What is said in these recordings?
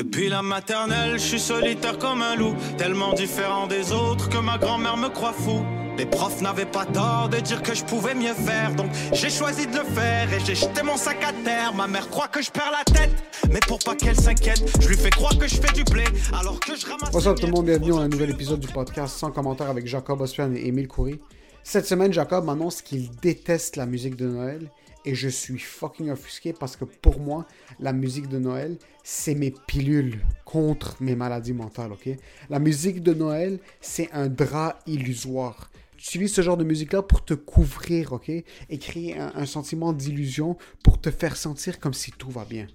Depuis la maternelle, je suis solitaire comme un loup, tellement différent des autres que ma grand-mère me croit fou. Les profs n'avaient pas tort de dire que je pouvais mieux faire, donc j'ai choisi de le faire et j'ai jeté mon sac à terre. Ma mère croit que je perds la tête, mais pour pas qu'elle s'inquiète, je lui fais croire que je fais du blé alors que je ramasse. Bonsoir tout le monde, bienvenue à un nouvel épisode du podcast sans commentaire avec Jacob Ospian et Émile Coury. Cette semaine, Jacob m'annonce qu'il déteste la musique de Noël et je suis fucking offusqué parce que pour moi, la musique de Noël, c'est mes pilules contre mes maladies mentales, ok? La musique de Noël, c'est un drap illusoire. Tu utilises ce genre de musique-là pour te couvrir, ok? Et créer un, sentiment d'illusion pour te faire sentir comme si tout va bien.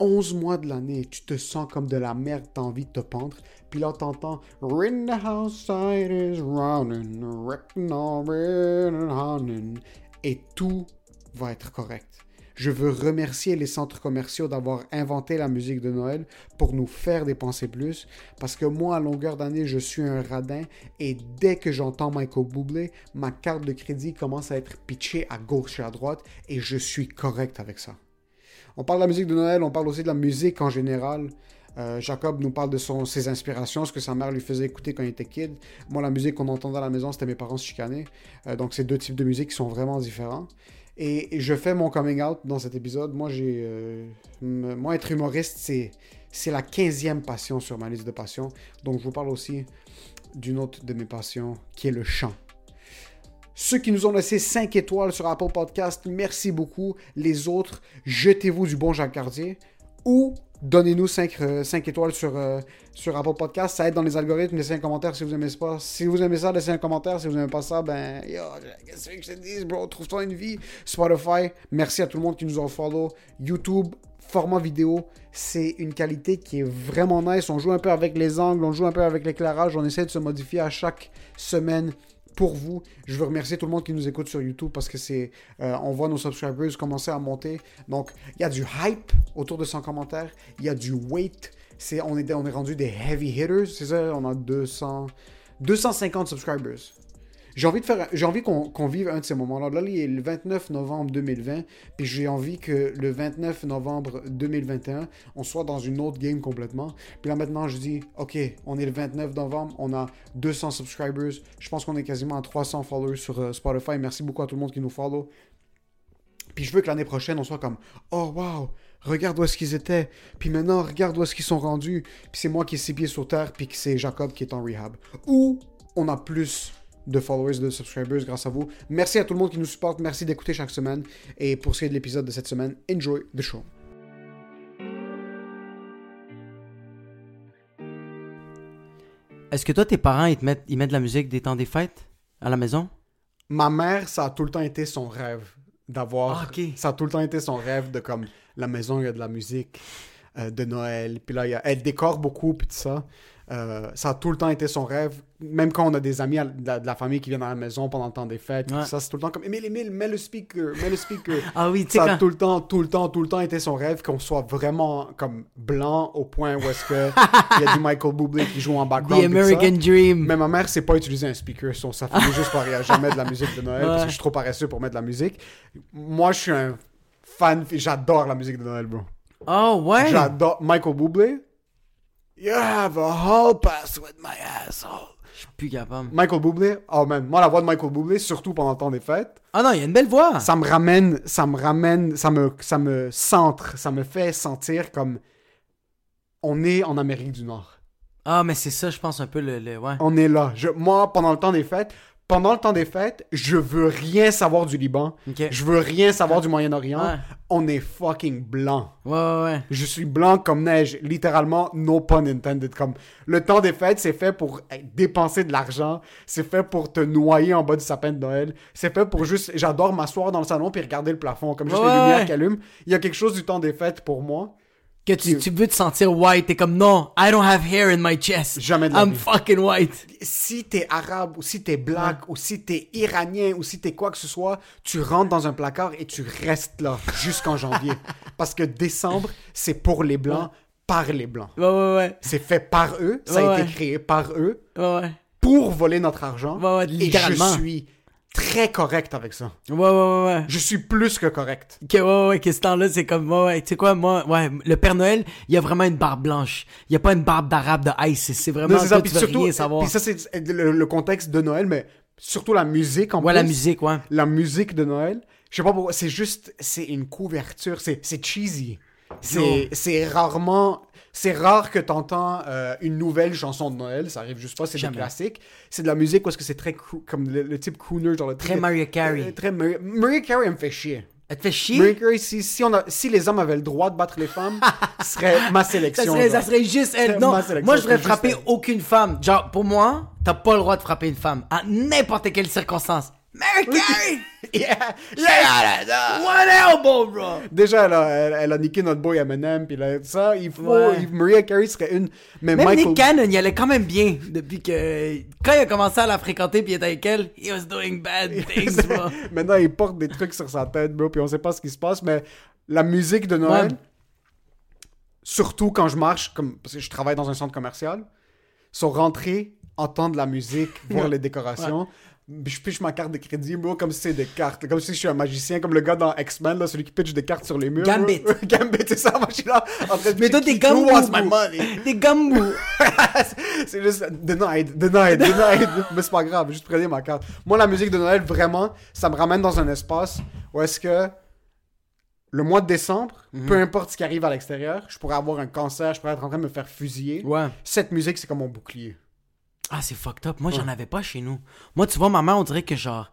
11 mois de l'année, tu te sens comme de la merde, t'as envie de te pendre. Puis là, t'entends Ring the is va être correct. Je veux remercier les centres commerciaux d'avoir inventé la musique de Noël pour nous faire dépenser plus. Parce que moi, à longueur d'année, je suis un radin. Et dès que j'entends Michael Bublé, ma carte de crédit commence à être pitchée à gauche et à droite. Et je suis correct avec ça. On parle de la musique de Noël, on parle aussi de la musique en général. Euh, Jacob nous parle de ses inspirations, ce que sa mère lui faisait écouter quand il était kid. Moi, la musique qu'on entendait à la maison, c'était mes parents se chicaner. Euh, donc, c'est deux types de musique qui sont vraiment différents. Et, je fais mon coming out dans cet épisode. Moi, j'ai, euh, moi être humoriste, c'est, c'est la 15e passion sur ma liste de passions. Donc, je vous parle aussi d'une autre de mes passions, qui est le chant. Ceux qui nous ont laissé 5 étoiles sur Apple Podcast, merci beaucoup. Les autres, jetez-vous du bon Jacques Cartier ou donnez-nous 5, étoiles sur, euh, sur Apple Podcast. Ça aide dans les algorithmes. Laissez un commentaire si vous aimez ça. Si vous aimez ça, laissez un commentaire. Si vous n'aimez pas ça, ben, yo, qu'est-ce que je te dis, bro? Trouve-toi une vie. Spotify, merci à tout le monde qui nous a follow. YouTube, format vidéo, c'est une qualité qui est vraiment nice. On joue un peu avec les angles, on joue un peu avec l'éclairage. On essaie de se modifier à chaque semaine pour vous. Je veux remercier tout le monde qui nous écoute sur YouTube parce que c'est, euh, on voit nos subscribers commencer à monter. Donc, il y a du hype autour de 100 commentaires. Il y a du weight. C'est, on, est, on est rendu des heavy hitters. C'est ça, on a 200, 250 subscribers. J'ai envie, de faire, j'ai envie qu'on, vive un de ces moments-là. Là, il est le 29 novembre 2020. Puis j'ai envie que le 29 novembre 2021, on soit dans une autre game complètement. Puis là, maintenant, je dis, OK, on est le 29 novembre. On a 200 subscribers. Je pense qu'on est quasiment à 300 followers sur euh, Spotify. Merci beaucoup à tout le monde qui nous follow. Puis je veux que l'année prochaine, on soit comme Oh wow, regarde où est-ce qu'ils étaient. Puis maintenant, regarde où est-ce qu'ils sont rendus. Puis c'est moi qui ai six pieds sur terre, puis que c'est Jacob qui est en rehab. Ou on a plus de followers, de subscribers grâce à vous. Merci à tout le monde qui nous supporte. Merci d'écouter chaque semaine. Et pour ce qui est de l'épisode de cette semaine, enjoy the show. Est-ce que toi, tes parents, ils, te mettent, ils mettent de la musique des temps des fêtes à la maison? Ma mère, ça a tout le temps été son rêve d'avoir. Ah, ok. Ça a tout le temps été son rêve de comme la maison, il y a de la musique euh, de Noël. Puis là, il y a- elle décore beaucoup, puis tout ça. Euh, ça a tout le temps été son rêve. Même quand on a des amis à- de la, de la famille qui viennent à la maison pendant le temps des fêtes, Ouais. ça, c'est tout le temps comme Emile, Emile, mets le speaker, mets le speaker. Ah oui, ça a quand... tout le temps, tout le temps, tout le temps été son rêve qu'on soit vraiment comme blanc au point où est-ce que il y a du Michael Bublé qui joue en background. The ça. American Dream. Mais ma mère, c'est pas utiliser un speaker. Son, sa famille juste pas rien. Jamais de la musique de Noël parce que je suis trop paresseux pour mettre de la musique. Moi, je suis un fan. J'adore la musique de Noël, bro. Oh, ouais? J'adore Michael Bublé. You have a hall pass with my asshole. Je suis plus capable. Michael Bublé, oh man, moi la voix de Michael Bublé, surtout pendant le temps des fêtes, Ah non, il y a une belle voix. ça me ramène, ça me ramène, ça me, ça me centre, ça me fait sentir comme on est en Amérique du Nord. Ah, mais c'est ça, je pense, un peu le. le- ouais. On est là. Je, moi, pendant le temps des fêtes, pendant le temps des fêtes, je veux rien savoir du Liban. Je veux rien savoir du Moyen-Orient. Ouais. On est fucking blanc. Ouais, ouais, ouais. Je suis blanc comme neige, littéralement, no pun intended. Comme le temps des fêtes, c'est fait pour dépenser de l'argent, c'est fait pour te noyer en bas du sapin de Noël, c'est fait pour juste. J'adore m'asseoir dans le salon puis regarder le plafond, comme juste Ouais, les lumières ouais. qui allument. Il y a quelque chose du temps des fêtes pour moi. Que tu, tu veux te sentir white, t'es comme non, I don't have hair in my chest. Jamais de la I'm vie. fucking white. Si t'es arabe ou si t'es black ou si t'es iranien ou si t'es quoi que ce soit, tu rentres dans un placard et tu restes là jusqu'en janvier. Parce que décembre, c'est pour les blancs, par les blancs. Ouais, ouais, ouais. C'est fait par eux, ça a Ouais, été ouais. créé par eux. Ouais, ouais. pour voler notre argent. Ouais, ouais, et littéralement. je suis très correct avec ça. Ouais, ouais, ouais, ouais. Je suis plus que correct. Ok, ouais, ouais, que ce temps-là, c'est comme, ouais, ouais, tu sais quoi, moi, ouais, le Père Noël, il y a vraiment une barbe blanche. Il y a pas une barbe d'arabe de ice, c'est- vraiment, Non, ça. toi, Puis tu veux surtout, rien savoir. puis ça c'est le, le contexte de Noël, mais surtout la musique en ouais, plus. la musique, ouais. La musique de Noël. Je sais pas pourquoi. C'est juste, c'est une couverture. C'est, cheesy. C'est rarement, c'est rare que t'entends euh, une nouvelle chanson de Noël. Ça arrive juste pas. C'est des classiques. C'est de la musique parce que c'est très croo- comme le, le type crooner, genre le Très Mariah Carey. euh, Très Mariah, Mariah Carey elle me fait chier. Elle te fait chier? Mariah Carey, si, si, on a, si les hommes avaient le droit de battre les femmes, ce serait ma Ça sélection. serait, ça serait juste elle. Non, moi je voudrais frapper aucune femme. Genre, pour moi, t'as pas le droit de frapper une femme. À n'importe quelle circonstance. Mary Carey! Yeah. One elbow, bro! Déjà, elle a, elle, elle a niqué notre boy Eminem, puis là, ça, il faut. Ouais. il- Mariah Carey serait une. Mais Même Michael. Nick Cannon, il allait quand même bien depuis que. Quand il a commencé à la fréquenter puis il était avec elle, he was doing bad things, bro. Maintenant, il porte des trucs sur sa tête, bro, puis on sait pas ce qui se passe, mais la musique de Noël, Ouais. surtout quand je marche, comme, parce que je travaille dans un centre commercial, sont rentrés, entendre la musique, voir les décorations. Je piche ma carte de crédit, bro, comme si c'est des cartes. Comme si je suis un magicien, comme le gars dans X-Men, là, celui qui pitch des cartes sur les murs. Gambit. Gambit, c'est ça, moi je suis là. En train de Mais toi, t'es Who wants gambou. my money? T'es gambou. c'est juste denied, denied, denied. Mais c'est pas grave, juste prenez ma carte. Moi, la musique de Noël, vraiment, ça me ramène dans un espace où est-ce que le mois de décembre, Mhm. peu importe ce qui arrive à l'extérieur, je pourrais avoir un cancer, je pourrais être en train de me faire fusiller. Ouais. Cette musique, c'est comme mon bouclier. Ah, c'est fucked up. Moi, j'en avais pas chez nous. Moi, tu vois, ma mère, on dirait que genre.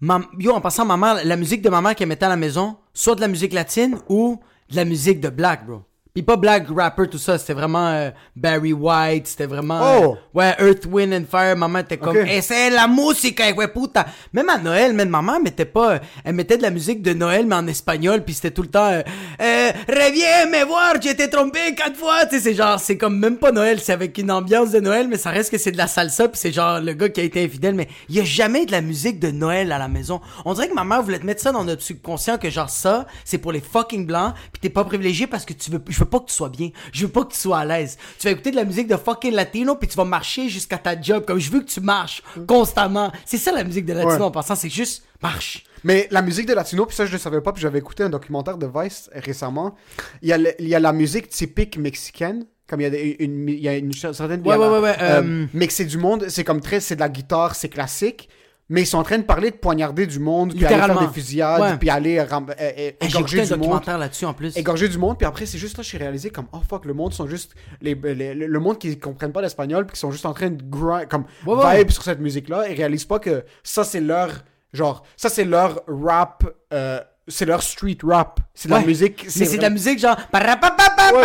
Ma... Yo, en passant, ma mère, la musique de ma mère qu'elle mettait à la maison, soit de la musique latine ou de la musique de black, bro. Pis pas black rapper, tout ça. C'était vraiment euh, Barry White, c'était vraiment. Oh! euh, ouais, Earth, Wind and Fire. Maman était comme. Ok. Eh, c'est la musique, eh, ouais, puta. Même à Noël, même maman mettait pas. Elle mettait de la musique de Noël, mais en espagnol, puis c'était tout le temps. Euh, euh, Reviens me voir, j'ai été trompé quatre fois. Tu sais, c'est genre, c'est comme même pas Noël, c'est avec une ambiance de Noël, mais ça reste que c'est de la salsa, puis c'est genre le gars qui a été infidèle, mais il y a jamais de la musique de Noël à la maison. On dirait que ma mère voulait te mettre ça dans notre subconscient, que genre ça, c'est pour les fucking blancs, puis t'es pas privilégié parce que tu veux, je veux pas que tu sois bien, je veux pas que tu sois à l'aise. Tu vas écouter de la musique de fucking latino, puis tu vas marcher jusqu'à ta job, comme je veux que tu marches constamment. C'est ça la musique de latino Ouais. en passant, c'est juste marche. Mais la musique de latino, puis ça je le savais pas, puis j'avais écouté un documentaire de Vice récemment. Il y a, le- il y a la musique typique mexicaine, comme il y a des- une, il y a une certaine... Ouais, ouais, ouais, ouais, euh, euh, mais que c'est du monde, c'est comme très, c'est de la guitare, c'est classique. Mais ils sont en train de parler de poignarder du monde, puis aller faire des fusillades, Ouais. puis aller ram- euh, euh, égorger écouté un du monde. là-dessus en plus. Égorger du monde, puis après, c'est juste là que j'ai réalisé comme, oh fuck, le monde sont juste. Les, les- le le monde qui comprennent pas l'espagnol, puis qui sont juste en train de grind, comme, Ouais, ouais. vibe sur cette musique-là, et réalisent pas que ça, c'est leur. Genre, ça, c'est leur rap. euh, c'est leur street rap. C'est de la Ouais. musique. Mais c'est de la musique genre. Ouais,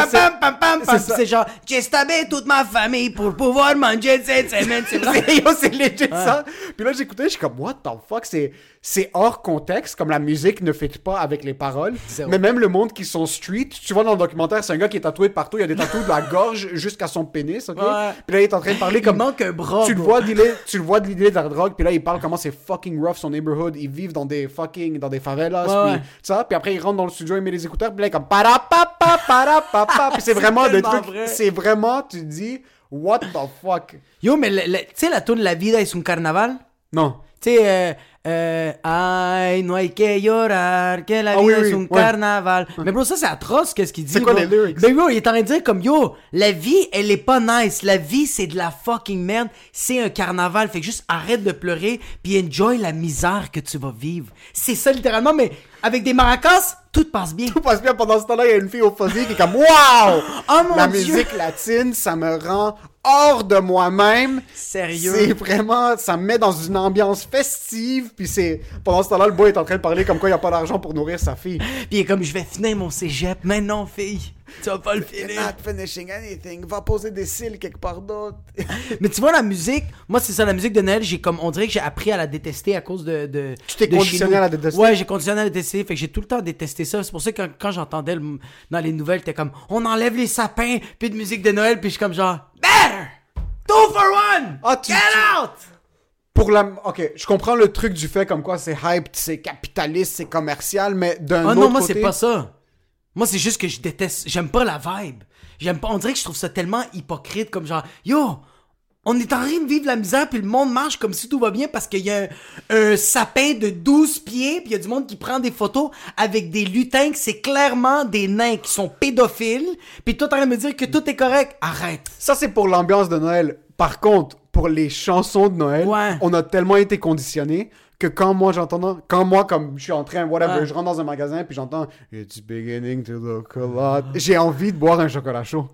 c'est- pam, pam, pam, pam. c'est ça. C'est genre. J'ai stabé toute ma famille pour pouvoir manger cette semaine. C'est vrai. C'est legit ça. Puis là, j'écoutais, je suis comme, what the fuck, c'est, c'est hors contexte, comme la musique ne fit pas avec les paroles. Zéro. Mais même le monde qui sont street, tu vois dans le documentaire, c'est un gars qui est tatoué de partout, il y a des tatoues de la gorge jusqu'à son pénis, ok? Ouais. Puis là, il est en train de parler Il comme. manque un bras. tu le vois dealer, tu le vois dealer de la drogue, puis là, il parle comment c'est fucking rough son neighborhood, ils vivent dans des fucking, dans des favelas, Ouais, puis ouais. ça, puis après, il rentre dans le studio, il met les écouteurs, puis là, il est comme parapapa, parapapa, puis c'est vraiment tellement trucs, vrai. c'est vraiment, tu te dis, what the fuck? Yo, mais le- le- tu sais, la tune La vida es un carnaval? Non. Tu sais, euh, Euh, Ay, no hay que llorar, que la Ah vie oui, es oui, un ouais. carnaval. Mais bro, ça c'est atroce, qu'est-ce qu'il dit. C'est quoi bro? les lyrics? Ben bro, il est en train de dire comme yo, la vie, elle est pas nice. La vie, c'est de la fucking merde. C'est un carnaval. Fait que juste arrête de pleurer, puis enjoy la misère que tu vas vivre. C'est ça littéralement, mais avec des maracas, tout passe bien. Tout passe bien pendant ce temps-là, il y a une fille au fuzzy qui est comme Waouh! Oh mon La Dieu! musique latine, ça me rend hors de moi-même. Sérieux? C'est vraiment, ça me met dans une ambiance festive. Puis c'est pendant ce temps-là, le boy est en train de parler comme quoi il n'y a pas d'argent pour nourrir sa fille. Puis il est comme je vais finir mon cégep. Mais non, fille, tu vas pas le finir. Not finishing anything. Va poser des cils quelque part d'autre. Mais tu vois, la musique, moi, c'est ça, la musique de Noël, j'ai comme, on dirait que j'ai appris à la détester à cause de. de Tu t'es de conditionné à la détester? Ouais, j'ai conditionné à la détester, fait que j'ai tout le temps détesté ça. C'est pour ça que quand, quand j'entendais le- dans les nouvelles, t'es comme, on enlève les sapins, puis de musique de Noël, puis je suis comme genre, better! Two for one! Ah, tu- Get tu- out! Pour la. Ok, je comprends le truc du fait comme quoi c'est hype, c'est capitaliste, c'est commercial, mais d'un Oh autre non, moi, côté. c'est pas ça. Moi, c'est juste que je déteste. J'aime pas la vibe. J'aime pas. On dirait que je trouve ça tellement hypocrite, comme genre, yo, on est en train de vivre la misère, puis le monde marche comme si tout va bien parce qu'il y a un, un sapin de 12 pieds, puis il y a du monde qui prend des photos avec des lutins que c'est clairement des nains qui sont pédophiles, puis toi, t'es en train de me dire que tout est correct. Arrête. Ça, c'est pour l'ambiance de Noël. Par contre, pour les chansons de Noël, Ouais. on a tellement été conditionnés que quand moi j'entends, quand moi comme je suis en train, whatever, Ouais. je rentre dans un magasin puis j'entends It's beginning to look a lot, j'ai envie de boire un chocolat chaud.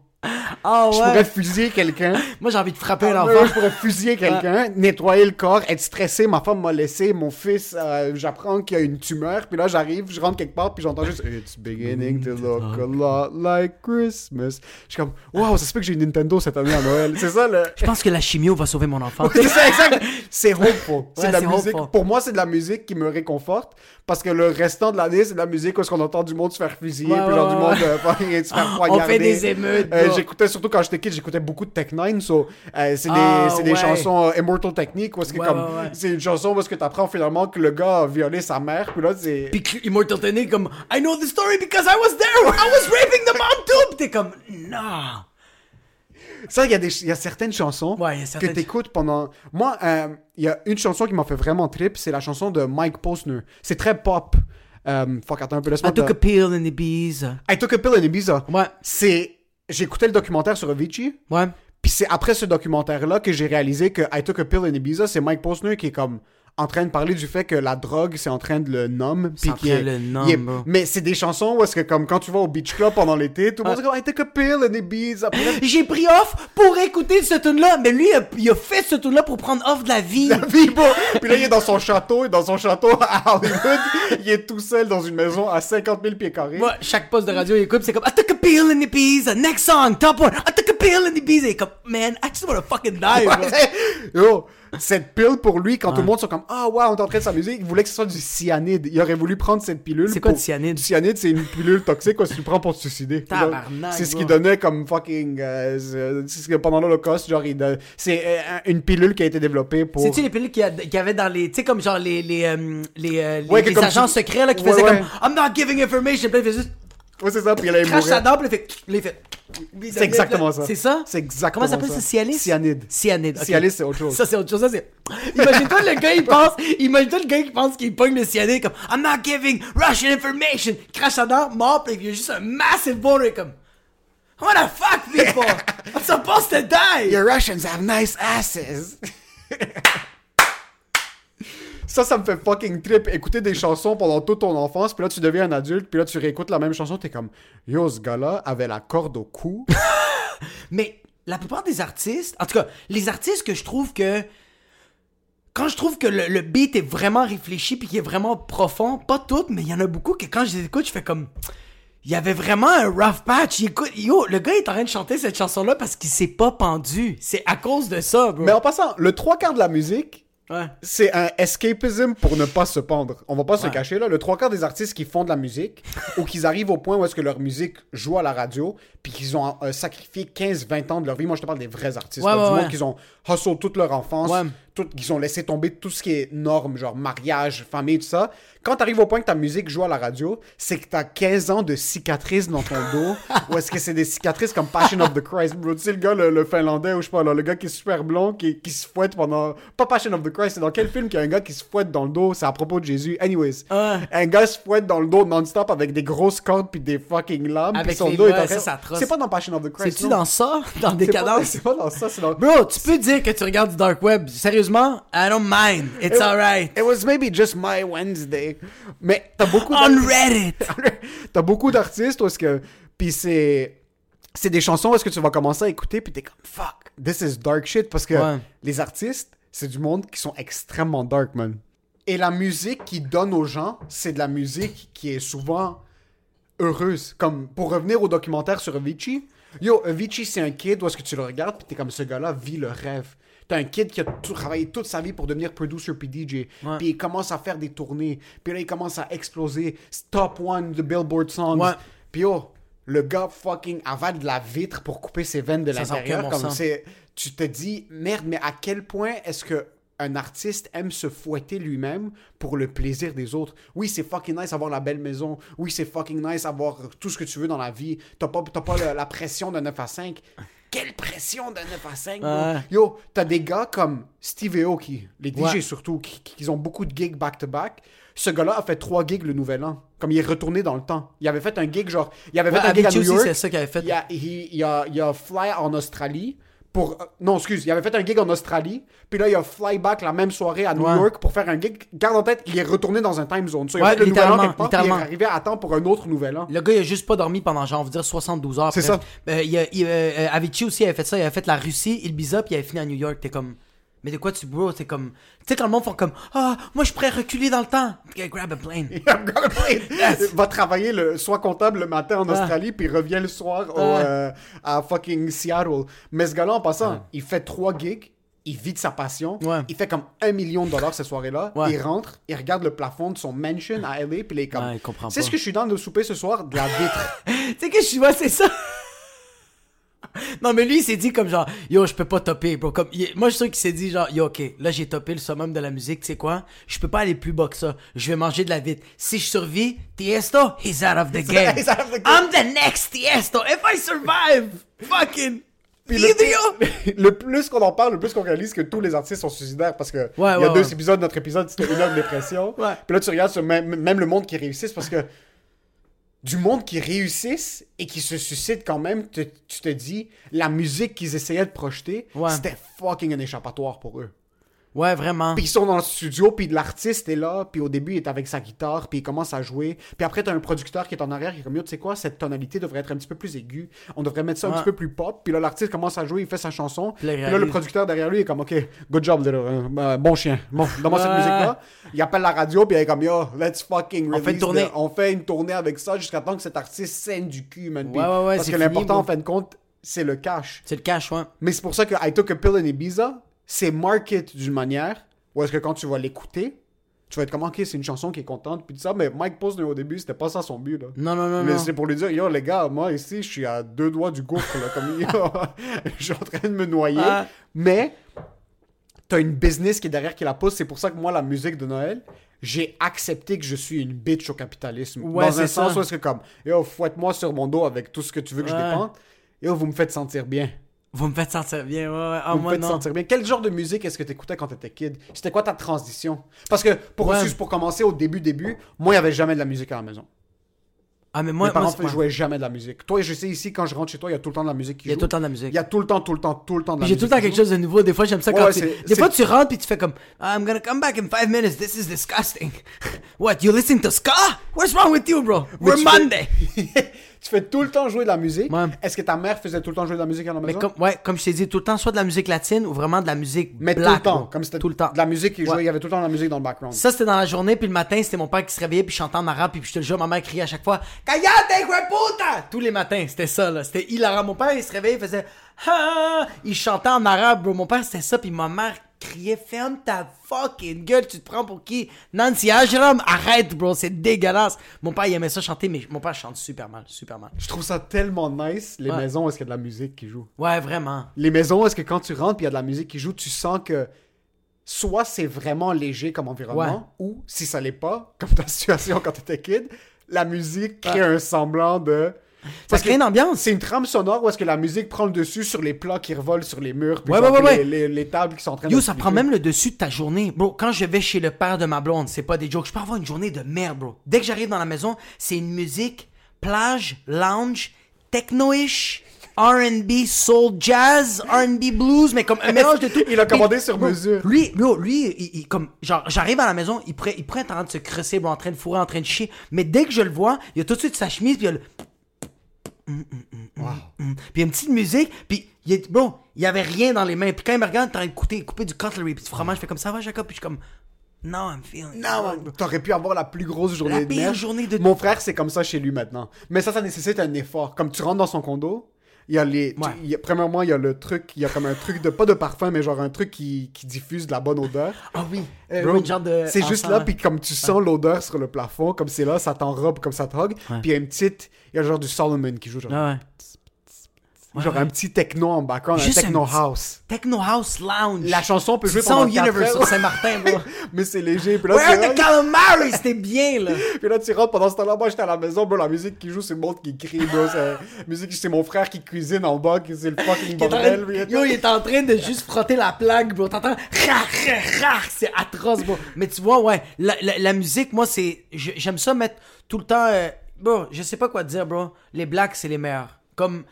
Ah Je pourrais fusiller quelqu'un. Moi, j'ai envie de frapper un Ah, je pourrais fusiller quelqu'un, nettoyer le corps, être stressé. Ma femme m'a laissé, mon fils, euh, j'apprends qu'il y a une tumeur. Puis là, j'arrive, je rentre quelque part, puis j'entends juste It's beginning to look a lot like Christmas. Je suis comme, waouh, ça se peut que j'ai une Nintendo cette année à Noël. C'est ça le. Je pense que la chimio va sauver mon enfant. C'est ça, exact. C'est hopeful. C'est Ouais, de la musique. hopeful. Pour moi, c'est de la musique qui me réconforte. Parce que le restant de l'année, c'est de la musique où est-ce qu'on entend du monde se faire fusiller, Ouais, puis genre du monde euh, faire- se faire On poignarder. fait des émeutes, Euh, j'écoutais surtout quand j'étais kid, j'écoutais beaucoup de Tech Nine. So, euh, c'est des, Ah, c'est des ouais. chansons euh, Immortal Technique est-ce que Ouais, comme ouais, c'est une chanson où est-ce que t'apprends finalement que le gars a violé sa mère. Puis là, c'est Puis Immortal Technique comme I know the story because I was there. I was raping the mom too. Puis t'es comme non. Ça, il y, a des- y a certaines chansons Ouais, y a certaines- que t'écoutes pendant. Moi, euh, il y a une chanson qui m'a fait vraiment trip, c'est la chanson de Mike Posner. C'est très pop. Euh, fuck, attends un peu, laisse-moi I took a pill in Ibiza. I Took a Pill in Ibiza. Ouais. C'est. J'écoutais le documentaire sur Avicii, Ouais. puis c'est après ce documentaire-là que j'ai réalisé que I Took a Pill in Ibiza, c'est Mike Posner qui est comme en train de parler du fait que la drogue, c'est en train de le nommer. C'est en train est- de le nommer. Mais c'est des chansons où est-ce que comme quand tu vas au beach club pendant l'été, tout le monde dit comme I Took a Pill in Ibiza. J'ai pris off pour écouter ce tune là mais lui il a, il a fait ce tune là pour prendre off de la vie. la vie, bro. Puis là, il est dans son château, et dans son château à Hollywood, il est tout seul dans une maison à 50 000 pieds carrés. Moi, chaque poste de radio, il écoute, c'est comme I took a pill in Ibiza. Next song, top one. I took a pill in Ibiza. Il est comme man, I just wanna fucking die. bro. Yo, cette pilule pour lui, quand tout le monde sont comme Ah, ouais, on est en train de s'amuser, il voulait que ce soit du cyanide. Il aurait voulu prendre cette pilule. C'est quoi pour- du cyanide? Du cyanide, c'est une pilule toxique que tu prends pour te suicider. C'est ce qu'il donnait comme fucking. euh, c'est- c'est ce que pendant l'Holocauste, genre, il c'est euh, une pilule qui a été développée pour. C'est-tu les pilules qu'il y, avait dans les. Tu sais, comme genre les. les, euh, les, euh, les- Ouais, que les agents tu- secrets là qui Ouais, faisaient ouais. comme I'm not giving information. Puis juste. Ouais, c'est ça, puis là, il Crache sa dent, puis il fait. C'est exactement ça. C'est ça? C'est exactement Comment ça s'appelle ça. ça? Cialis? Cyanide. Cyanide. ok. Cialis, c'est autre chose. Ça, c'est autre chose. Ça, c'est. Imagine-toi le gars, il pense. Imagine-toi le gars qui pense qu'il pogne le cyanide comme I'm not giving Russian information. Crache sa dent, mort, puis il y a juste un massive boulder comme. What the fuck, people? I'm supposed to die! Your Russians have nice asses. Ça, ça me fait fucking trip. Écouter des chansons pendant toute ton enfance, puis là, tu deviens un adulte, puis là, tu réécoutes la même chanson, t'es comme, yo, ce gars-là avait la corde au cou. Mais la plupart des artistes, en tout cas, les artistes que je trouve que. Quand je trouve que le, le beat est vraiment réfléchi puis qu'il est vraiment profond, pas toutes, mais il y en a beaucoup que quand je les écoute, je fais comme. Il y avait vraiment un rough patch. Il écoute, yo, le gars est en train de chanter cette chanson-là parce qu'il s'est pas pendu. C'est à cause de ça, bro. Mais en passant, le trois quarts de la musique, Ouais. c'est un escapism pour ne pas se pendre. On va pas se cacher là. Le trois quarts des artistes qui font de la musique ou qu'ils arrivent au point où est-ce que leur musique joue à la radio, puis qu'ils ont euh, sacrifié 15-20 ans de leur vie. Moi, je te parle des vrais artistes, Ouais, là, ouais, du monde qu'ils ont hustle toute leur enfance, Ouais. Tout, qu'ils ont laissé tomber tout ce qui est normes, genre mariage, famille, tout ça. Quand t'arrives au point que ta musique joue à la radio, c'est que t'as 15 ans de cicatrices dans ton dos, ou est-ce que c'est des cicatrices comme Passion of the Christ, bro? Tu sais, le gars, le, le finlandais, ou je sais pas, là, le gars qui est super blond, qui, qui se fouette pendant. Pas Passion of the Christ, c'est dans quel film qu'il y a un gars qui se fouette dans le dos? C'est à propos de Jésus. Anyways. Ouais. Un gars se fouette dans le dos non-stop avec des grosses cordes puis des fucking lames. Avec puis son dos est en train- c'est pas dans Passion of the Christ. C'est-tu dans ça? Dans Décadence? C'est pas dans ça, c'est dans. Bro, tu peux dire que tu regardes du Dark Web. Sérieusement, I don't mind. It's alright. It was maybe just my Wednesday. Mais t'as beaucoup On Reddit. T'as beaucoup d'artistes où est-ce que. Puis c'est. C'est des chansons où est-ce que tu vas commencer à écouter puis t'es comme fuck, this is dark shit parce que Ouais. les artistes, c'est du monde qui sont extrêmement dark, man. Et la musique qu'ils donnent aux gens, c'est de la musique qui est souvent heureuse. Comme pour revenir au documentaire sur Avicii, yo, Avicii c'est un kid où est-ce que tu le regardes puis t'es comme ce gars-là vit le rêve. T'as un kid qui a tout- travaillé toute sa vie pour devenir producer puis DJ. Puis il commence à faire des tournées. Puis là, il commence à exploser. Top one de Billboard Songs. Ouais. Puis yo, le gars fucking avale de la vitre pour couper ses veines de l'intérieur. Comme c'est, tu te dis, merde, mais à quel point est-ce que un artiste aime se fouetter lui-même pour le plaisir des autres? Oui, c'est fucking nice avoir la belle maison. Oui, c'est fucking nice avoir tout ce que tu veux dans la vie. T'as pas, pas la, la pression de 9 à 5. Quelle pression de 9 à 5, bro? Ouais. Yo, t'as des gars comme Steve Aoki, les DJ Ouais. surtout, qui, qui ont beaucoup de gigs back-to-back. Ce gars-là a fait trois gigs le nouvel an. Comme il est retourné dans le temps. Il avait fait un gig genre. Il avait Ouais, fait un gig à New aussi, York. c'est ça qu'il avait fait. Il a, il, il a, il a fly en Australie pour. euh, non, excuse, il avait fait un gig en Australie. Puis là, il a fly back la même soirée à New Ouais. York pour faire un gig. Garde en tête, il est retourné dans un time zone. So, il a Ouais, fait le nouvel an littéralement, quelque part, puis il est arrivé à temps pour un autre nouvel an. Le gars, il a juste pas dormi pendant, genre, on va dire 72 heures. C'est bref. ça. Euh, il a- il, euh, euh, Avicii aussi avait fait ça. Il avait fait la Russie, Ibiza, puis il avait fini à New York. T'es comme. Mais de quoi tu bro? T'es comme. Tu sais, quand le monde font comme. Ah, moi, je pourrais reculer dans le temps. Grab a plane. I'm gonna play. Va travailler, le, soit comptable le matin en Ah. Australie, puis revient le soir au, Ah. euh, à fucking Seattle. Mais ce gars-là, en passant, il fait trois gigs, il vit de sa passion, Ouais. il fait comme un million de dollars cette soirée-là, Ouais. il rentre, il regarde le plafond de son mansion à LA, puis il est comme... C'est ce que je suis dans de souper ce soir? De la vitre. tu sais que je suis. Ouais, c'est ça. Non, mais lui, il s'est dit comme genre, yo, je peux pas topper, bro. Comme, il- moi, je suis sûr qu'il s'est dit genre, yo, ok, là, j'ai topé le summum de la musique, tu sais quoi? Je peux pas aller plus bas que ça. Je vais manger de la vitre. Si je survis, Tiesto, he's out of the game. He's out of the game. I'm the next Tiesto. If I survive, fucking. Puis le, idiot! le plus qu'on en parle, le plus qu'on réalise que tous les artistes sont suicidaires parce que Ouais, il y a ouais, deux ouais. épisodes, notre épisode c'était une de dépression. Puis là tu regardes sur même, même le monde qui réussisse parce que du monde qui réussissent et qui se suscite quand même, te- tu te dis la musique qu'ils essayaient de projeter, Ouais. c'était fucking un échappatoire pour eux. Ouais, vraiment. Puis ils sont dans le studio, puis l'artiste est là, puis au début il est avec sa guitare, puis il commence à jouer. Puis après t'as un producteur qui est en arrière qui est comme yo, tu sais quoi, cette tonalité devrait être un petit peu plus aiguë. On devrait mettre ça un petit peu plus pop. Puis là l'artiste commence à jouer, il fait sa chanson. Puis là, le producteur derrière lui est comme ok, good job, euh, euh, bon chien. Bon, dans cette Ouais. musique là, il appelle la radio, puis il est comme yo, let's fucking On release. fait une tournée. the- on fait une tournée avec ça jusqu'à temps que cet artiste saigne du cul, man. Ouais, Parce que l'important en fin de compte, c'est le cash. C'est le cash, ouais. Mais c'est pour ça que I Took a Pill in Ibiza, c'est market d'une manière où est-ce que quand tu vas l'écouter, tu vas être comme, ok, c'est une chanson qui est contente, puis ça, mais Mike Posner au début, c'était pas ça son but, là. Non, non, non, Mais c'est pour lui dire, yo, les gars, moi ici, je suis à deux doigts du gouffre, là, comme, yo, je suis en train de me noyer. Ah. Mais, t'as une business qui est derrière qui la pousse, c'est pour ça que moi, la musique de Noël, j'ai accepté que je suis une bitch au capitalisme. Ouais, Dans un c'est sens ça. où est-ce que comme, yo, fouette-moi sur mon dos avec tout ce que tu veux que je Ouais. dépense, yo, vous me faites sentir bien. Vous me faites sentir bien, ouais, ouais. Ah, Vous me moi, faites non. sentir bien. Quel genre de musique est-ce que tu écoutais quand tu étais kid? C'était quoi ta transition? Parce que pour, Ouais. juste pour commencer au début début, moi il y avait jamais de la musique à la maison. Ah, mais moi, Mes parents c'est- ne jouaient jamais de la musique. Toi, je sais ici quand je rentre chez toi, il y a tout le temps de la musique qui Il y a tout le temps de la musique. Il y a tout le temps, tout le temps, tout le temps de la Puis J'ai musique. tout le temps quelque chose de nouveau. Des fois, j'aime ça Ouais, quand ouais, tu... c'est- Des c'est- fois, tu rentres puis tu fais comme I'm gonna come back in five minutes. This is disgusting. What? You listen to ska? What's wrong with you, bro? We're Monday. tu fais tout le temps jouer de la musique. Ouais. Est-ce que ta mère faisait tout le temps jouer de la musique à la Mais maison? comme, ouais, comme je t'ai dit, tout le temps, soit de la musique latine ou vraiment de la musique Mais black. tout le temps, comme c'était tout le temps. de la musique qui jouait, Ouais. il y avait tout le temps de la musique dans le background. Ça, c'était dans la journée, puis le matin, c'était mon père qui se réveillait, puis chantait en arabe, puis je te le jure, ma mère criait à chaque fois Callate, puta! Tous les matins, c'était ça, là. C'était hilarant. Mon père, il se réveillait, il faisait Ah! Il chantait en arabe, bro. Mon père, c'était ça, puis ma mère criait Ferme ta fucking gueule, tu te prends pour qui? Nancy Ajram, arrête, bro, c'est dégueulasse. Mon père, il aimait ça chanter, mais mon père chante super mal, super mal. Je trouve ça tellement nice, les Ouais. maisons où est-ce qu'il y a de la musique qui joue? Ouais, vraiment. Les maisons où est-ce que quand tu rentres puis il y a de la musique qui joue, tu sens que soit c'est vraiment léger comme environnement, ou si ça l'est pas, comme ta situation quand t'étais kid, la musique crée un semblant de. Ça crée une ambiance. C'est une trame sonore où est-ce que la musique prend le dessus sur les plats qui revolent sur les murs, puis Ouais, genre ouais, ouais, les, ouais. les- les tables qui sont en train de. Yo, ça prend même le dessus de ta journée. Bro, quand je vais chez le père de ma blonde, c'est pas des jokes. Je peux avoir une journée de merde, bro. Dès que j'arrive dans la maison, c'est une musique plage, lounge, techno-ish, R&B, soul, jazz, R&B, blues, mais comme un mélange de tout. Il a commandé Puis, sur bro, mesure. Lui, bro, lui, il, il- comme, genre, j'arrive à la maison, il pourrait, il être en train de se crosser, bro, en train de fourrer, en train de chier. Mais dès que je le vois, il a tout de suite sa chemise, puis il a le... Mm, Puis il y a une petite musique, puis il est, bro, il y avait rien dans les mains. Puis quand il me regarde, train de couper, du cutlery, puis du fromage, je fais comme ça va, Jacob, puis je suis comme, no, I'm feeling Non, t'aurais pu avoir la plus grosse journée La de pire merde. journée de- Mon frère, c'est comme ça chez lui maintenant. Mais ça, ça nécessite un effort. Comme tu rentres dans son condo, il y a les. tu- Ouais. il y a- premièrement, il y a le truc, il y a comme un truc de. Pas de parfum, mais genre un truc qui, qui diffuse de la bonne odeur. Ah oui, Euh, Bro, oui, une genre de c'est juste là, puis comme tu sens l'odeur sur le plafond, comme c'est là, ça t'enrobe, comme ça te rogue. Puis il y a une petite. Il y a genre du Solomon qui joue, genre, Ah ouais. Genre un petit techno en background, Juste un un techno petit- house. Techno House Lounge. La chanson peut jouer pendant 4 Universe sur heures, Saint-Martin, bro. mais c'est léger. Puis là, Where the calamari? C'était bien, là. Puis là, tu rentres pendant ce temps-là, moi j'étais à la maison, bro, la musique qui joue, c'est le monde qui crie, bro. Musique, c'est mon frère qui cuisine en bas, qui- c'est le fucking bordel. Yo, il est en train de juste frotter la plaque, bro. T'entends? C'est atroce, bro. Mais tu vois, ouais, la, la, la musique, moi, c'est. J'aime ça mettre tout le temps. euh, Bro, je sais pas quoi te dire, bro. Les blacks, c'est les meilleurs. Comme.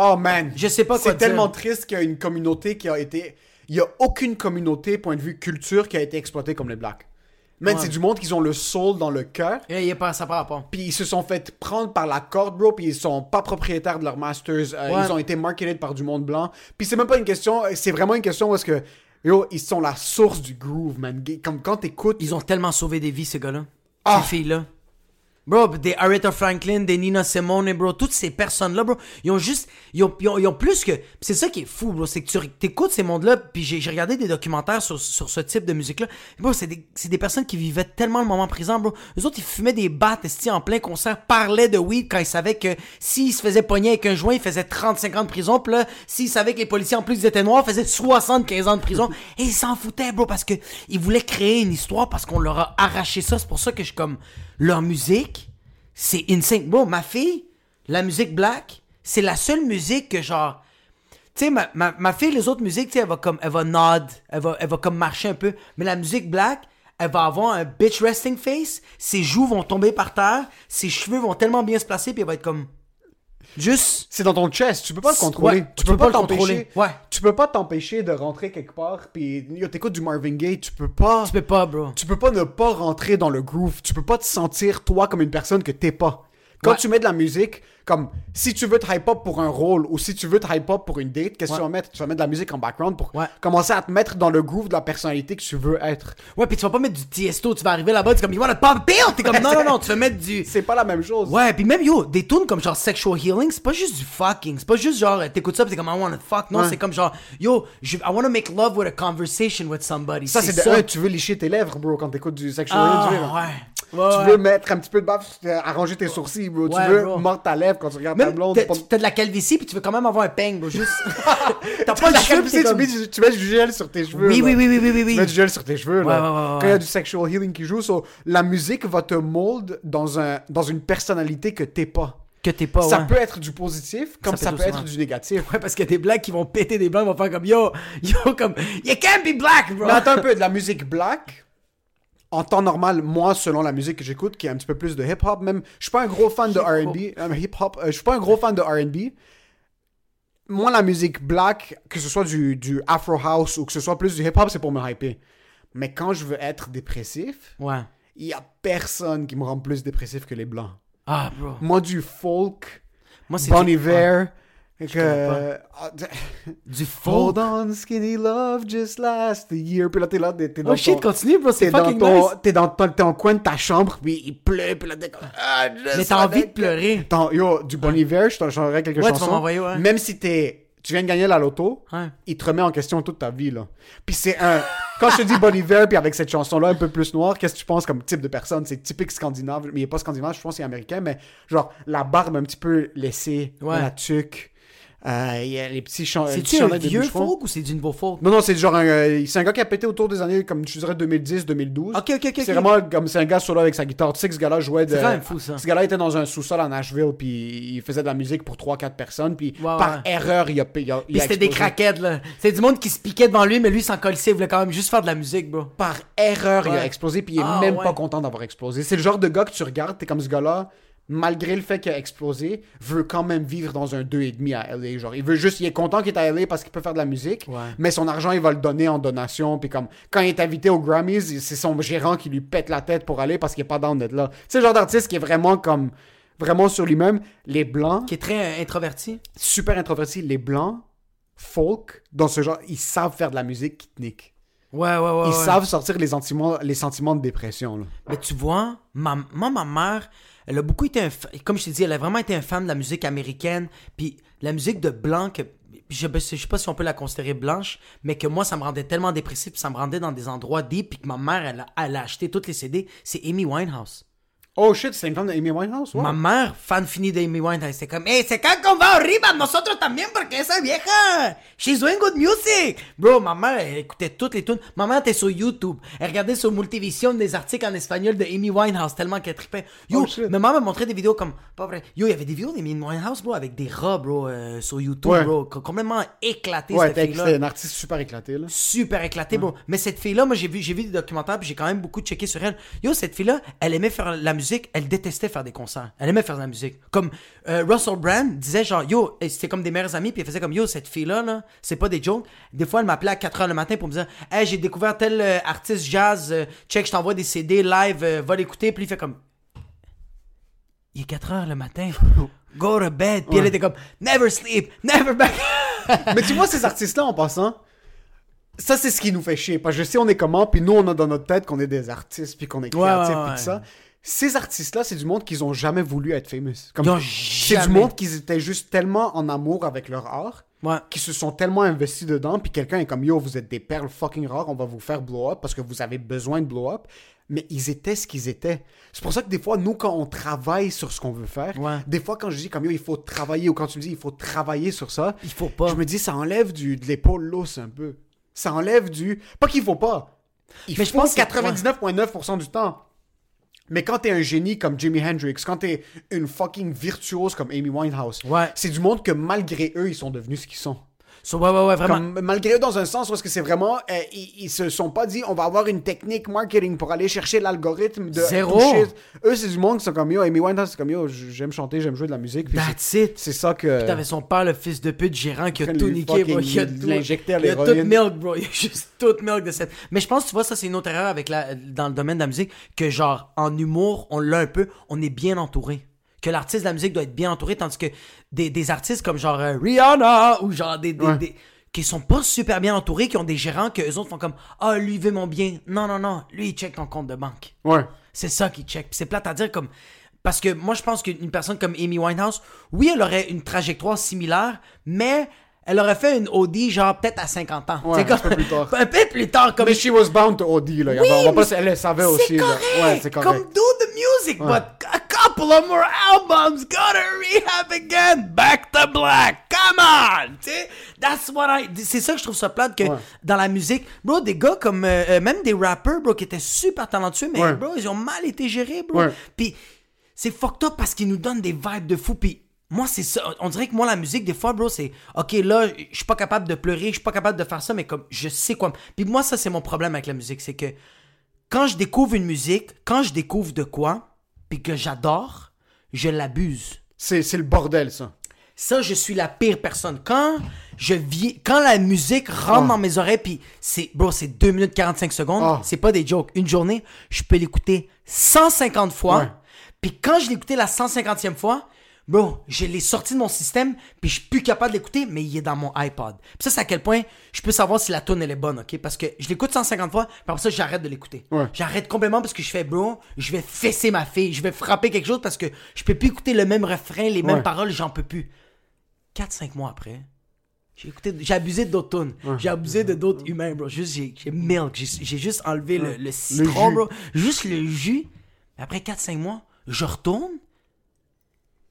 Oh man. Je sais pas quoi C'est tellement triste qu'il y a une communauté qui a été. Il y a aucune communauté, point de vue culture, qui a été exploitée comme les blacks. Man, Ouais. c'est du monde qui ont le soul dans le cœur. Eh, il est pas, ça part pas. Puis ils se sont fait prendre par la corde, bro, puis ils sont pas propriétaires de leurs masters. Euh, Ouais. Ils ont été marketed par du monde blanc. Puis c'est même pas une question, c'est vraiment une question est-ce que, yo, ils sont la source du groove, man. Comme quand t'écoutes, Ils ont tellement sauvé des vies, ces gars-là. Ah. Ces filles-là. Bro, des Aretha Franklin, des Nina Simone, bro, toutes ces personnes-là, bro, ils ont juste, ils ont, ils ont, ils ont plus que, c'est ça qui est fou, bro, c'est que tu écoutes ces mondes-là, puis j'ai regardé des documentaires sur, sur ce type de musique-là, bro, c'est des, c'est des personnes qui vivaient tellement le moment présent, bro. Eux autres, ils fumaient des battes, en plein concert, parlaient de weed quand ils savaient que s'ils se faisaient pogner avec un joint, ils faisaient 35 ans de prison, puis là, s'ils savaient que les policiers, en plus, ils étaient noirs, faisaient 75 ans de prison, et ils s'en foutaient, bro, parce que ils voulaient créer une histoire, parce qu'on leur a arraché ça, c'est pour ça que je suis comme, leur musique, c'est insane. Bro, ma fille, la musique black, c'est la seule musique que genre. Tu sais, ma, ma, ma fille, les autres musiques, tu sais, elle va comme. Elle va nod, elle va, elle va comme marcher un peu. Mais la musique black, elle va avoir un bitch resting face. Ses joues vont tomber par terre. Ses cheveux vont tellement bien se placer, puis elle va être comme. Juste. c'est dans ton chest, tu peux pas le contrôler. Ouais, tu peux pas le t'empêcher. Ouais. Tu peux pas t'empêcher de rentrer quelque part, puis t'écoutes du Marvin Gaye, tu peux pas. Tu peux pas, bro. tu peux pas ne pas rentrer dans le groove. Tu peux pas te sentir toi comme une personne que t'es pas. Quand Ouais. tu mets de la musique, comme si tu veux te hype up pour un rôle ou si tu veux te hype up pour une date, qu'est-ce que Ouais. tu vas mettre? Tu vas mettre de la musique en background pour Ouais. commencer à te mettre dans le groove de la personnalité que tu veux être. Ouais, puis tu vas pas mettre du tiesto, tu vas arriver là-bas, tu es comme, you wanna pop a pill? T'es comme, non, non, non, tu vas mettre du. C'est pas la même chose. Ouais, puis même yo, des tunes comme genre sexual healing, c'est pas juste du fucking, c'est pas juste genre t'écoutes ça pis t'es comme I wanna fuck, non, Ouais. c'est comme genre yo, je, I wanna make love with a conversation with somebody. Ça, c'est de ça. un, tu veux licher tes lèvres, bro, quand t'écoutes du sexual Ah, healing, tu veux, ouais. Tu veux ouais. mettre un petit peu de baffe, arranger tes sourcils, bro. Ouais, tu veux bro. mordre ta lèvre quand tu regardes ta Même blonde. t'as pas- de la calvitie puis tu veux quand même avoir un peigne, bro, juste. T'as pas de sais, t'es tu, mets du, tu mets du gel sur tes cheveux. Oui, là. oui, oui, oui, oui. Tu mets du gel sur tes cheveux. là. Quand il y a du sexual healing qui joue, so, la musique va te mold dans, un, dans une personnalité que t'es pas. Que t'es pas, ça ouais. peut être du positif, comme Ça ça, peut peut être du négatif. Ouais, parce qu'il y a des blacks qui vont péter des blancs, ils vont faire comme yo, yo, comme, you can't be black, bro. Mais attends un peu, de la musique black, en temps normal, moi, selon la musique que j'écoute, qui est un petit peu plus de hip-hop, même, je suis pas un gros fan de. R&B, euh, hip-hop, euh, je suis pas un gros fan de R&B. Moi, la musique black, que ce soit du, du Afro House ou que ce soit plus du hip-hop, c'est pour me hyper. Mais quand je veux être dépressif, Ouais. il y a personne qui me rend plus dépressif que les blancs. Ah, bro. Moi, du folk, Moi, Bon du- Iver, que... ah, Du folk. Hold on, skinny love, just last a year. Puis là, t'es là, t'es t'es dans Oh shit, ton- continue, bro, c'est T'es dans, fucking ton, nice. t'es dans, ton- t'es en coin de ta chambre, puis il pleut, puis là, t'es comme... Ah, Mais t'as envie de pleurer. Yo, du Bon Hiver, je t'en changerais quelques Ouais, tu vas chansons. m'envoyer, ouais. Même si t'es... Tu viens de gagner la loto, Ouais. il te remet en question toute ta vie, là. Puis c'est un... Quand je te dis Bon Hiver, puis avec cette chanson-là un peu plus noire, qu'est-ce que tu penses comme type de personne? C'est typique scandinave, mais il est pas scandinave, je pense qu'il est américain, mais genre la barbe un petit peu laissée, Ouais. la tuque, Euh, il y a les petits chants. C'est-tu un vieux folk ou c'est du nouveau folk? Non, non, c'est genre un, euh, c'est un gars qui a pété autour des années, comme je dirais 2010, 2012. Ok, ok, ok. C'est vraiment comme c'est un gars solo avec sa guitare. Tu sais que ce gars-là jouait de. C'est quand même fou, ça. Ce gars-là était dans un sous-sol à Nashville, puis il faisait de la musique pour 3-4 personnes, puis par ouais. erreur, il a. Il a, Puis c'était des craquettes, là. C'était du monde qui se piquait devant lui, mais lui, s'en colissait, il voulait quand même juste faire de la musique, bro. Par erreur, il a explosé, puis il est Ah, même ouais. pas content d'avoir explosé. C'est le genre de gars que tu regardes, t'es comme ce gars-là, malgré le fait qu'il a explosé, veut quand même vivre dans un 2,5 à LA. Genre, il veut juste, il est content qu'il est à LA parce qu'il peut faire de la musique, Ouais. mais son argent, il va le donner en donation. Puis comme, quand il est invité aux Grammys, c'est son gérant qui lui pète la tête pour aller parce qu'il est pas down d'être là. C'est le genre d'artiste qui est vraiment comme, vraiment sur lui-même. Les Blancs, Qui est très euh, introverti. super introvertis, les Blancs, folk, dans ce genre, ils savent faire de la musique qui te nique. Ouais, ouais, ouais. Ils ouais. savent sortir les sentiments, les sentiments de dépression. Là. Mais tu vois, ma, moi, ma mère, elle a beaucoup été un Comme je t'ai dit, elle a vraiment été un fan de la musique américaine. Puis la musique de blanc, je, je sais pas si on peut la considérer blanche, mais que moi, ça me rendait tellement dépressif, puis ça me rendait dans des endroits deep, puis que ma mère, elle elle a acheté toutes les CD. C'est Amy Winehouse. Oh shit, c'est une femme d'Amy Winehouse? Wow. Ma mère, fan fini de Amy Winehouse, c'est comme, hey, c'est quand qu'on va arriba, nosotros también, porque esa vieja, she's doing good music. Bro, ma mère, elle écoutait toutes les tunes. Ma mère était sur YouTube. Elle regardait sur Multivision des articles en espagnol de Amy Winehouse, tellement qu'elle trippait. Yo, Oh, ma mère me montrait des vidéos comme, pas vrai. Yo, il y avait des vidéos d'Amy Winehouse, bro, avec des rats, bro, euh, sur YouTube, Ouais. bro, co- complètement éclaté, Ouais, cette fille-là c'est un artiste super éclaté, là. super éclaté, bro. Mais cette fille-là, moi, j'ai vu, j'ai vu des documentaires, puis j'ai quand même beaucoup checké sur elle. Yo, cette fille-là, elle aimait faire la musique, elle détestait faire des concerts. Elle aimait faire de la musique. Comme euh, Russell Brand disait, genre, yo, et c'était comme des meilleurs amis, puis elle faisait comme, yo, cette fille-là, là, c'est pas des jokes. Des fois, elle m'appelait à 4 h le matin pour me dire, hey, j'ai découvert tel euh, artiste jazz, euh, check, je t'envoie des CD live, va l'écouter, puis il fait comme, il est 4 h le matin. Go to bed. Puis elle était comme, never sleep, never back. Mais tu vois, ces artistes-là, en passant, ça, c'est ce qui nous fait chier. Parce que je sais, on est comment, puis nous, on a dans notre tête qu'on est des artistes, puis qu'on est créatifs, ouais, puis ouais. tout ça. Ces artistes-là, c'est du monde qu'ils ont jamais voulu être famous. Comme, c'est du monde qui étaient juste tellement en amour avec leur art, Ouais. qui se sont tellement investis dedans, puis quelqu'un est comme, yo, vous êtes des perles fucking rares, on va vous faire blow up parce que vous avez besoin de blow up. Mais ils étaient ce qu'ils étaient. C'est pour ça que des fois, nous, quand on travaille sur ce qu'on veut faire, Ouais. des fois, quand je dis comme yo, il faut travailler, ou quand tu me dis il faut travailler sur ça, Il faut pas. je me dis, ça enlève du, de l'épaule lousse un peu. Ça enlève du. Pas qu'il faut pas. Il Mais je faut pense que- 99,9% du temps. Mais quand t'es un génie comme Jimi Hendrix, quand t'es une fucking virtuose comme Amy Winehouse, Ouais. c'est du monde que malgré eux, ils sont devenus ce qu'ils sont. So, ouais, ouais, ouais, vraiment. Comme, malgré eux, dans un sens, parce que c'est vraiment. euh, ils, ils se sont pas dit, on va avoir une technique marketing pour aller chercher l'algorithme de. Zéro. toucher. Eux, c'est du monde qui sont comme yo. Amy Winehouse, c'est comme yo, j'aime chanter, j'aime jouer de la musique. puis That's c'est- it. C'est ça que. T'avais son père, le fils de pute gérant, qui a tout niqué, bro. Il a tout, l'injecter à il a tout milk, bro. Il a juste tout milk de cette. Mais je pense, tu vois, ça, c'est une autre erreur avec la, dans le domaine de la musique, que genre, en humour, on l'a un peu, on est bien entouré. Que l'artiste de la musique doit être bien entouré, tandis que des, des artistes comme genre euh, Rihanna, ou genre des, des, Ouais. des- qui sont pas super bien entourés, qui ont des gérants que eux autres font comme, ah, lui, veut mon bien. Non, non, non. Lui, il check ton compte de banque. Ouais. C'est ça qui check. C'est plate à dire comme. Parce que moi, je pense qu'une personne comme Amy Winehouse, oui, elle aurait une trajectoire similaire, mais elle aurait fait une OD genre peut-être à 50 ans. Ouais, C'est un peu plus tard. Un peu plus tard, comme. Mais she was bound to OD, là. Oui, on va pas, mais elle le savait aussi. Là. correct. Ouais, c'est correct. Comme do the music, but a couple of more albums, gotta rehab again, back to black, come on. That's what I. C'est ça que je trouve ça plate que dans la musique, bro, des gars comme euh, euh, même des rappers, bro, qui étaient super talentueux, mais bro, ils ont mal été gérés, bro. Puis c'est fucked up parce qu'ils nous donnent des vibes de fou. Puis moi, c'est ça. On dirait que moi, la musique, des fois, bro, c'est OK, là, je suis pas capable de pleurer, je suis pas capable de faire ça, mais comme je sais quoi. Puis moi, ça, c'est mon problème avec la musique. C'est que quand je découvre une musique, quand je découvre de quoi, puis que j'adore, je l'abuse. C'est c'est le bordel, ça. Ça, je suis la pire personne. Quand je vis, quand la musique rentre Ouais. dans mes oreilles, puis c'est, bro, c'est 2 minutes 45 secondes, Ah. c'est pas des jokes. Une journée, je peux l'écouter 150 fois. Ouais. Puis quand je écouté la 150e fois, bro, je l'ai sorti de mon système, puis je suis plus capable de l'écouter, mais il est dans mon iPod. Puis ça, c'est à quel point je peux savoir si la tune elle est bonne, ok? Parce que je l'écoute 150 fois, puis après ça, j'arrête de l'écouter. Ouais. J'arrête complètement parce que je fais, bro, je vais fesser ma fille, je vais frapper quelque chose parce que je peux plus écouter le même refrain, les mêmes Ouais. paroles, j'en peux plus. 4-5 mois après, j'ai écouté, j'ai abusé d'autres tunes. J'ai abusé de d'autres humains, bro. Juste, j'ai, j'ai milk, j'ai, juste enlevé le, le citron, bro. Juste le jus. Après 4-5 mois, je retourne.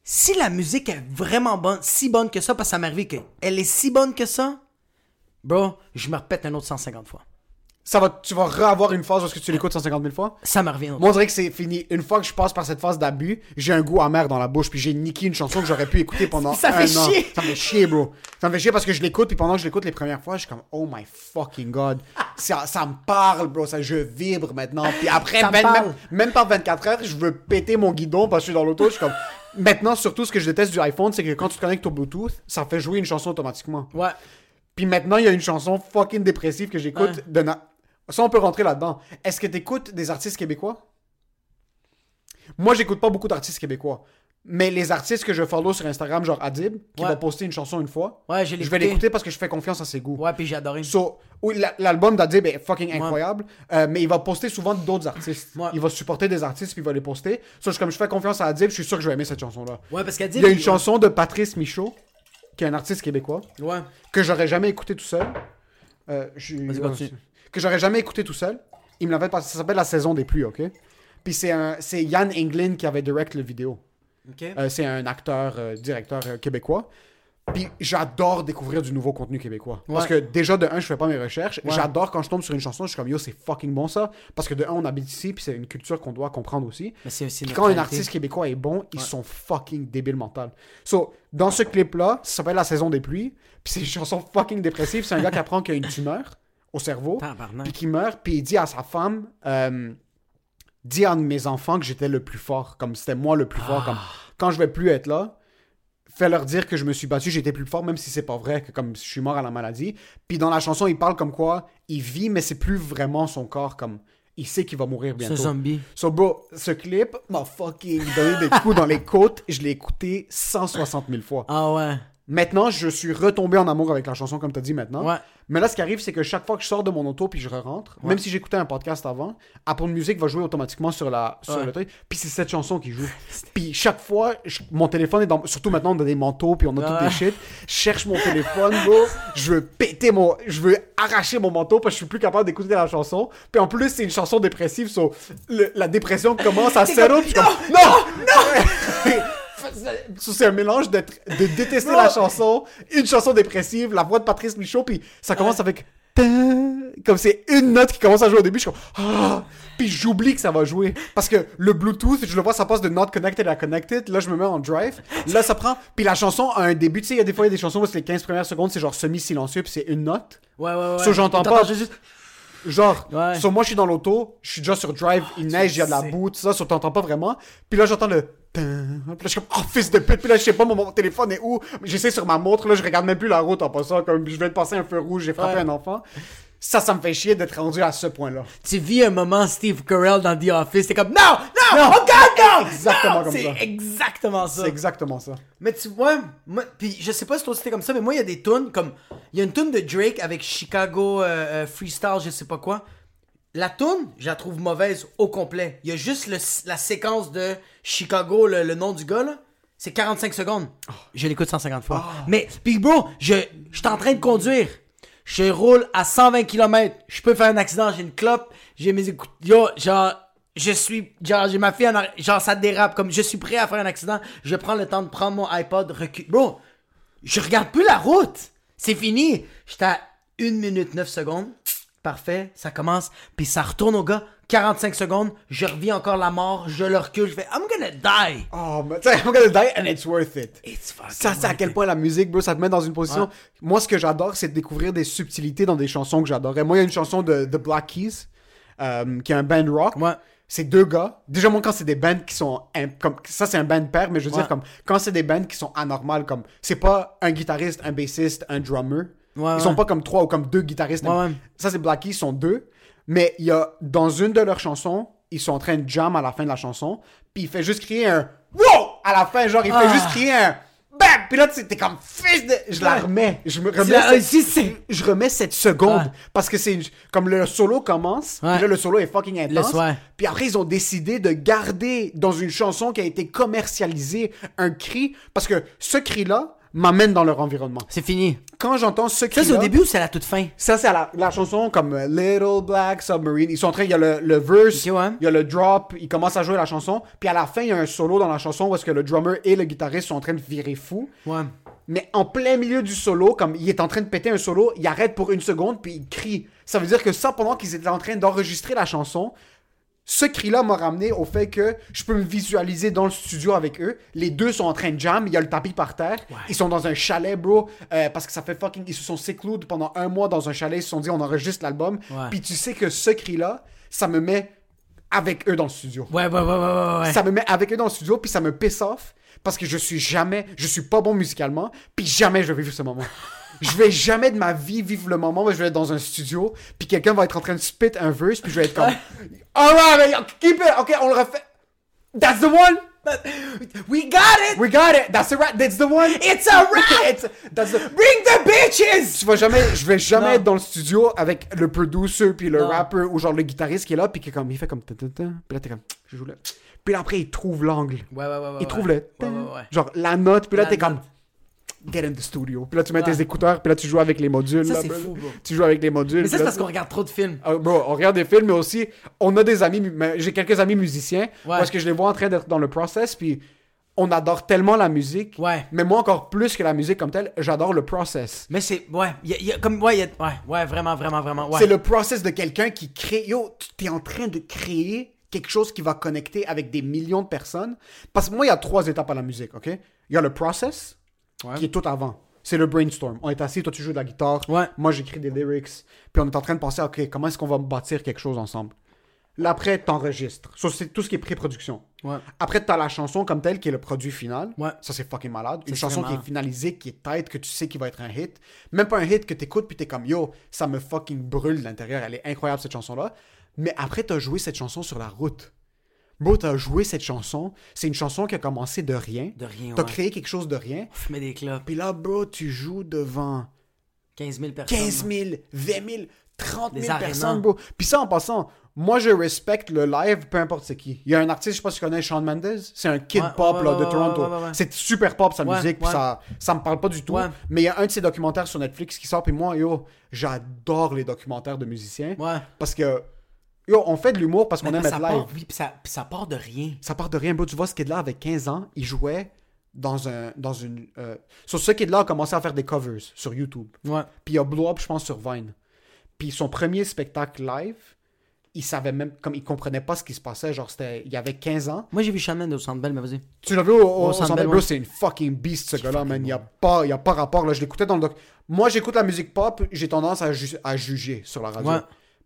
Si la musique est vraiment bonne, si bonne que ça, parce que ça m'est arrivé qu'elle est si bonne que ça, bro, je me répète un autre 150 fois. Ça va, tu vas re-avoir une phase lorsque tu l'écoutes 150 000 fois? Ça me revient. Moi, on dirait que c'est fini. Une fois que je passe par cette phase d'abus, j'ai un goût amer dans la bouche, puis j'ai niqué une chanson que j'aurais pu écouter pendant Ça un fait an. chier. Ça me fait chier, bro. Ça me fait chier parce que je l'écoute, puis pendant que je l'écoute les premières fois, je suis comme, oh my fucking god. Ça, ça me parle, bro. Ça, je vibre maintenant. Puis après, Ça me même, parle. même, même pas 24 heures, je veux péter mon guidon parce que je suis dans l'auto. Je suis comme, maintenant, surtout, ce que je déteste du iPhone, c'est que quand tu te connectes au Bluetooth, ça fait jouer une chanson automatiquement. Ouais. Puis maintenant, il y a une chanson fucking dépressive que j'écoute Ouais. de na- Ça, on peut rentrer là-dedans. Est-ce que t'écoutes des artistes québécois? Moi, j'écoute pas beaucoup d'artistes québécois. Mais les artistes que je follow sur Instagram, genre Adib, qui Ouais. va poster une chanson une fois, Ouais, je vais l'écouter parce que je fais confiance à ses goûts. Ouais, puis j'ai adoré. So, oui, la- l'album d'Adib est fucking incroyable, euh, mais il va poster souvent d'autres artistes. Ouais. Il va supporter des artistes puis il va les poster. So, je- comme je fais confiance à Adib, je suis sûr que je vais aimer cette chanson-là. Ouais, parce dit. Il y a une chanson de Patrice Michaud, qui est un artiste québécois Ouais. que j'aurais jamais écouté tout seul. Euh, je- que j'aurais jamais écouté tout seul. Il me l'avait passé. Ça s'appelle La saison des pluies, ok? Puis c'est un- c'est Yann Englin qui avait direct le vidéo. Ok. Euh, c'est un acteur, euh, directeur euh, québécois. Puis j'adore découvrir du nouveau contenu québécois. Parce que déjà, de un, je fais pas mes recherches. J'adore quand je tombe sur une chanson, je suis comme yo, c'est fucking bon ça. Parce que de un, on habite ici, puis c'est une culture qu'on doit comprendre aussi. Mais c'est aussi quand un artiste québécois est bon, ils sont fucking débiles mental. So, dans ce clip-là, ça s'appelle La saison des pluies. Puis c'est une chanson fucking dépressive. C'est un gars qui apprend qu'il a une tumeur au cerveau. Puis qui meurt. Puis il dit à sa femme Dis à mes enfants que j'étais le plus fort. Comme c'était moi le plus fort. Comme quand je vais plus être là, fais leur dire que je me suis battu, j'étais plus fort, même si c'est pas vrai, que comme je suis mort à la maladie. Puis dans la chanson, il parle comme quoi il vit, mais c'est plus vraiment son corps. Comme il sait qu'il va mourir bientôt. zombie. So, bro, ce clip m'a fucking donné des coups dans les côtes. Je l'ai écouté 160 000 fois. Ah ouais. Maintenant, je suis retombé en amour avec la chanson, comme tu as dit maintenant. Ouais. Mais là, ce qui arrive, c'est que chaque fois que je sors de mon auto puis je rentre, même si j'écoutais un podcast avant, Apple Music va jouer automatiquement sur, la, sur Ouais. le truc. Puis c'est cette chanson qui joue. Puis chaque fois, je- mon téléphone est dans. Surtout maintenant, on a des manteaux puis on a toutes des shit. Je cherche mon téléphone, bro. Je veux péter mon. Je veux arracher mon manteau parce que je suis plus capable d'écouter la chanson. Puis en plus, c'est une chanson dépressive. So, le- la dépression commence à settle. puis je suis comme, non! C'est un mélange de détester la chanson, une chanson dépressive, la voix de Patrice Michaud, puis ça commence avec. Comme c'est une note qui commence à jouer au début, je suis comme. Ah! Puis j'oublie que ça va jouer. Parce que le Bluetooth, je le vois, ça passe de not connected à connected. Là, je me mets en drive. Là, ça prend. Puis la chanson a un début. Tu sais, il y a des fois, il y a des chansons où c'est les 15 premières secondes, c'est genre semi-silencieux, puis c'est une note. Ouais, ouais, ouais. Ça, j'entends pas. juste- Genre, Ouais. sur moi, je suis dans l'auto, je suis déjà sur drive, il neige, il y a de la boue, tout ça, ça t'entends pas vraiment. Puis là, j'entends le. Puis là, je suis comme, oh, fils de pute. Puis là, je sais pas, mon, mon téléphone est où. J'essaie sur ma montre, là, je regarde même plus la route en passant, comme je viens de passer un feu rouge, j'ai frappé Ouais. un enfant. Ça, ça me fait chier d'être rendu à ce point-là. Tu vis un moment Steve Carell dans The Office, t'es comme non, non, oh god, non! Exactement non! comme C'est ça. exactement ça. C'est exactement ça. Mais tu vois, moi, puis je sais pas si toi c'était comme ça, mais moi il y a des tunes comme il y a une tune de Drake avec Chicago euh, euh, Freestyle, je sais pas quoi. La tune, je la trouve mauvaise au complet. Il y a juste le- la séquence de Chicago, le, le nom du gars là. C'est 45 secondes. Je l'écoute 150 fois. Mais, puis bro, je, je suis en train de conduire. Je roule à 120 km. Je peux faire un accident. J'ai une clope. J'ai mes écoutes. Yo, genre, je suis. Genre, j'ai ma fille en arrière. Genre, ça dérape. Comme je suis prêt à faire un accident. Je prends le temps de prendre mon iPod, recul. Bro, je regarde plus la route. C'est fini. J'étais à 1 minute 9 secondes. Parfait. Ça commence. Puis ça retourne au gars. 45 secondes. Je reviens encore la mort. Je le recule. Je fais I'm gonna die. Oh, mais tu sais, I'm gonna die and it's worth it. It's fucking Ça, c'est à quel point la musique, bro, ça te met dans une position. Moi, ce que j'adore, c'est de découvrir des subtilités dans des chansons que j'adorais. Moi, il y a une chanson de The Black Keys, euh, qui est un band rock. Ouais. C'est deux gars. Déjà, moi, quand c'est des bands qui sont. comme, ça, c'est un band pair, mais je veux Ouais. dire, comme. Quand c'est des bands qui sont anormales, comme. C'est pas un guitariste, un bassiste, un drummer. Ouais, ils sont pas comme trois ou comme deux guitaristes. Ça, c'est Black Keys, ils sont deux. Mais il y a. Dans une de leurs chansons, ils sont en train de jam à la fin de la chanson. Puis il fait juste crier un. Wow! À la fin, genre, il fait Ah. juste crier un. Bam! Puis là, t'es comme fils de. Je la remets. Je me remets. cette- c'est- Je remets cette seconde. Ouais. Parce que c'est. une- Comme le solo commence. Ouais. Puis là, le solo est fucking intense. Puis après, ils ont décidé de garder dans une chanson qui a été commercialisée un cri. Parce que ce cri-là, m'amènent dans leur environnement. C'est fini. Quand j'entends ce Ça, cri c'est au début ou c'est à la toute fin? Ça, c'est à la, la chanson comme euh, Little Black Submarine. Ils sont en train, il y a le, le verse, Ok, ouais. il y a le drop, ils commencent à jouer la chanson. Puis à la fin, il y a un solo dans la chanson où est-ce que le drummer et le guitariste sont en train de virer fou. Ouais. Mais en plein milieu du solo, comme il est en train de péter un solo, il arrête pour une seconde puis il crie. Ça veut dire que ça, pendant qu'ils étaient en train d'enregistrer la chanson, ce cri-là m'a ramené au fait que je peux me visualiser dans le studio avec eux. Les deux sont en train de jam, il y a le tapis par terre. Ils sont dans un chalet, bro, euh, parce que ça fait fucking... Ils se sont secluded pendant un mois dans un chalet, ils se sont dit on enregistre l'album. Ouais. Puis tu sais que ce cri-là, ça me met avec eux dans le studio. Ouais, ouais, ouais, ouais, ouais. ouais. Ça me met avec eux dans le studio, puis ça me piss off parce que je suis jamais, je suis pas bon musicalement, puis jamais je vais vivre ce moment. je vais jamais de ma vie vivre le moment où je vais être dans un studio, puis quelqu'un va être en train de spit un verse, puis je vais être comme, alright, man, keep it, ok, on le refait. That's the one. We got it! We got it. That's the right. That's the one. It's a wrap! It's- that's the- Bring the bitches! tu vas jamais, je vais jamais Non. être dans le studio avec le producer puis le Non. rapper ou genre le guitariste qui est là puis qui est comme, il fait comme, puis là t'es comme, je joue là. Puis là après il trouve l'angle. Ouais, ouais, ouais, il ouais. trouve le, Ouais, ouais, ouais. genre la note. Puis là t'es comme, note. Get in the studio. Puis là tu mets Ouais. tes écouteurs puis là tu joues avec les modules. Ça, c'est bro. fou, bro. Tu joues avec les modules. Mais ça, c'est parce qu'on regarde trop de films. ah, bro, on regarde des films, mais aussi, on a des amis, j'ai quelques amis musiciens, Ouais. parce que je les vois en train d'être dans le process, puis on adore tellement la musique, Ouais. mais moi encore plus que la musique comme telle, j'adore le process. Mais c'est. Ouais, il y a, y a comme. Ouais, y a- ouais, ouais, vraiment, vraiment, vraiment. Ouais. C'est le process de quelqu'un qui crée, yo, tu es en train de créer quelque chose qui va connecter avec des millions de personnes, parce que moi, il y a trois étapes à la musique, ok? Il y a le process, qui est tout avant. C'est le brainstorm. On est assis, toi tu joues de la guitare, Ouais. moi j'écris des lyrics, puis on est en train de penser, ok, comment est-ce qu'on va bâtir quelque chose ensemble? Là, après, t'enregistres. Ça, c'est tout ce qui est pré-production. Ouais. Après, t'as la chanson comme telle qui est le produit final. Ouais. Ça, c'est fucking malade. Une chanson vraiment- qui est finalisée, qui est tight, que tu sais qui va être un hit. Même pas un hit que t'écoutes puis t'es comme yo, ça me fucking brûle de l'intérieur. Elle est incroyable cette chanson-là. Mais après, t'as joué cette chanson sur la route. Bro, t'as joué cette chanson. C'est une chanson qui a commencé de rien. De rien, T'as ouais. créé quelque chose de rien. Fumer des clopes. Puis là, bro, tu joues devant 15 000 personnes. 15 000, 20 000, 30 Des 000 arénas. personnes, bro. Puis ça, en passant, moi, je respecte le live, peu importe c'est qui. Il y a un artiste, je sais pas si tu connais Shawn Mendes. C'est un kid Ouais, pop ouais, là, ouais, de ouais, Toronto. ouais, ouais, ouais. C'est super pop sa Ouais, musique, puis ouais. ça, ça me parle pas du tout. Ouais. Mais il y a un de ses documentaires sur Netflix qui sort, puis moi, yo, j'adore les documentaires de musiciens. Ouais. Parce que, yo, on fait de l'humour parce qu'on aime ça être live. oui, puis ça, puis ça part de rien. Ça part de rien, bro. Tu vois, ce kid-là, avec 15 ans, il jouait dans un. Dans une, euh... Sur ce kid-là a commencé à faire des covers sur YouTube. Ouais. Puis il a blow up, je pense, sur Vine. Puis son premier spectacle live, il savait même, comme il comprenait pas ce qui se passait. Genre, c'était, il avait 15 ans. Moi, j'ai vu Shaman au Centre Bell, mais vas-y. Tu l'as vu au, au, Au au Centre Centre Bell, Bell, bro, ouais. c'est une fucking beast, ce gars-là, man. Il y a pas, il y a pas rapport, là. Je l'écoutais dans le doc. Moi, j'écoute la musique pop, j'ai tendance à, ju- à juger sur la radio. Ouais.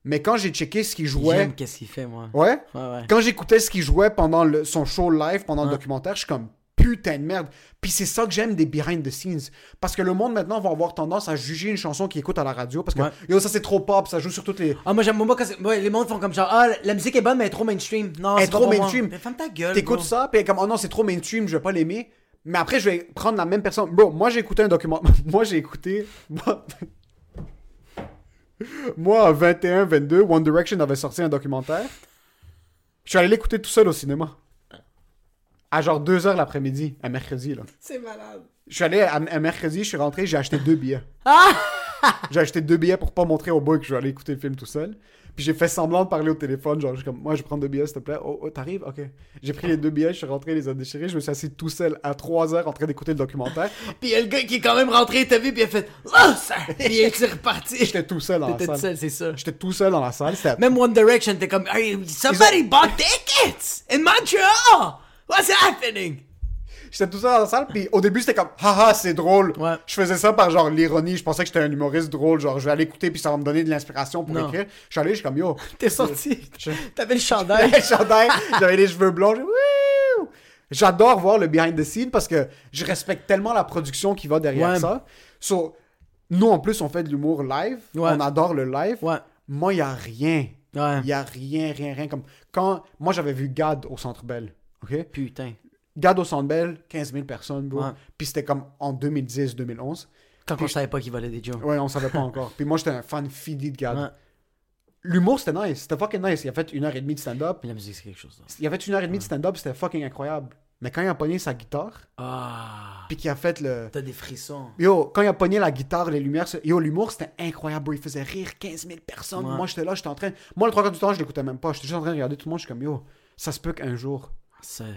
Mais quand j'ai checké ce qu'il jouait. J'aime qu'est-ce qu'il fait, moi. Ouais? Ouais, ouais. Quand j'écoutais ce qu'il jouait pendant le- son show live, pendant le documentaire, je suis comme putain de merde. Puis c'est ça que j'aime des behind the scenes. Parce que le monde maintenant va avoir tendance à juger une chanson qu'il écoute à la radio. Parce que yo, ça c'est trop pop, ça joue sur toutes les. Ah, moi, j'aime moi quand ouais, les mondes font comme genre, ah, la musique est bonne, mais elle est trop mainstream. Non, c'est trop mainstream. Mais ferme ta gueule. T'écoutes ça, puis comme oh non, c'est trop mainstream, je vais pas l'aimer. Mais après, je vais prendre la même personne. Bro, moi j'ai écouté un document. moi j'ai écouté. Moi... à 21, 22, One Direction avait sorti un documentaire. Je suis allé l'écouter tout seul au cinéma. À genre 2h l'après-midi, un mercredi, là. C'est malade. Je suis allé à- un mercredi, je suis rentré, j'ai acheté deux billets. Ah! j'ai acheté deux billets pour pas montrer au boy que je vais aller écouter le film tout seul. Puis j'ai fait semblant de parler au téléphone, genre, je suis comme, moi je prends deux billets s'il te plaît. Oh, oh, t'arrives? Ok. J'ai pris les deux billets, je suis rentré, les a déchirés, je me suis assis tout seul à 3 heures en train d'écouter le documentaire. Puis il y a le gars qui est quand même rentré, t'as vu, puis il a fait, oh, ça! Puis il est reparti. J'étais tout seul dans la T'étais tout salle. seul, c'est ça. J'étais tout seul dans la salle. Même One Direction, t'es comme, somebody bought tickets in Montreal! What's happening? J'étais tout seul dans la salle, puis au début c'était comme haha c'est drôle. Ouais. Je faisais ça par genre l'ironie, je pensais que j'étais un humoriste drôle, genre je vais aller écouter puis ça va me donner de l'inspiration pour Non. écrire. Je suis allé, je suis comme yo. T'es sorti. T'avais le chandail. J'avais le chandail, j'avais les cheveux blonds. J'adore voir le behind the scenes parce que je respecte tellement la production qui va derrière Ouais. ça. So, nous en plus on fait de l'humour live, Ouais. on adore le live. Moi il y a rien. Ouais. Il y a rien, rien, rien comme quand moi j'avais vu Gad au Centre Bell, ok? Putain. Gad au Centre Bell, 15 000 personnes, bro. Ouais. Puis c'était comme en 2010-2011. Quand on savait pas qu'il volait des jokes. Ouais, on savait pas encore. Puis moi, j'étais un fan fini de Gad. Ouais. L'humour, c'était nice. C'était fucking nice. Il a fait une heure et demie de stand-up. Mais la musique, c'est quelque chose. là. Il a fait une heure et demie de stand-up. C'était fucking incroyable. Mais quand il a pogné sa guitare, Ah. puis qu'il a fait le. T'as des frissons. Yo, quand il a pogné la guitare, les lumières, yo, l'humour, c'était incroyable, bro. Il faisait rire 15 000 personnes. Ouais. Moi, j'étais là, j'étais en train. Moi, le trois quarts du temps, je l'écoutais même pas. J'étais juste en train de regarder tout le monde. Je suis comme, yo, ça se peut qu'un jour.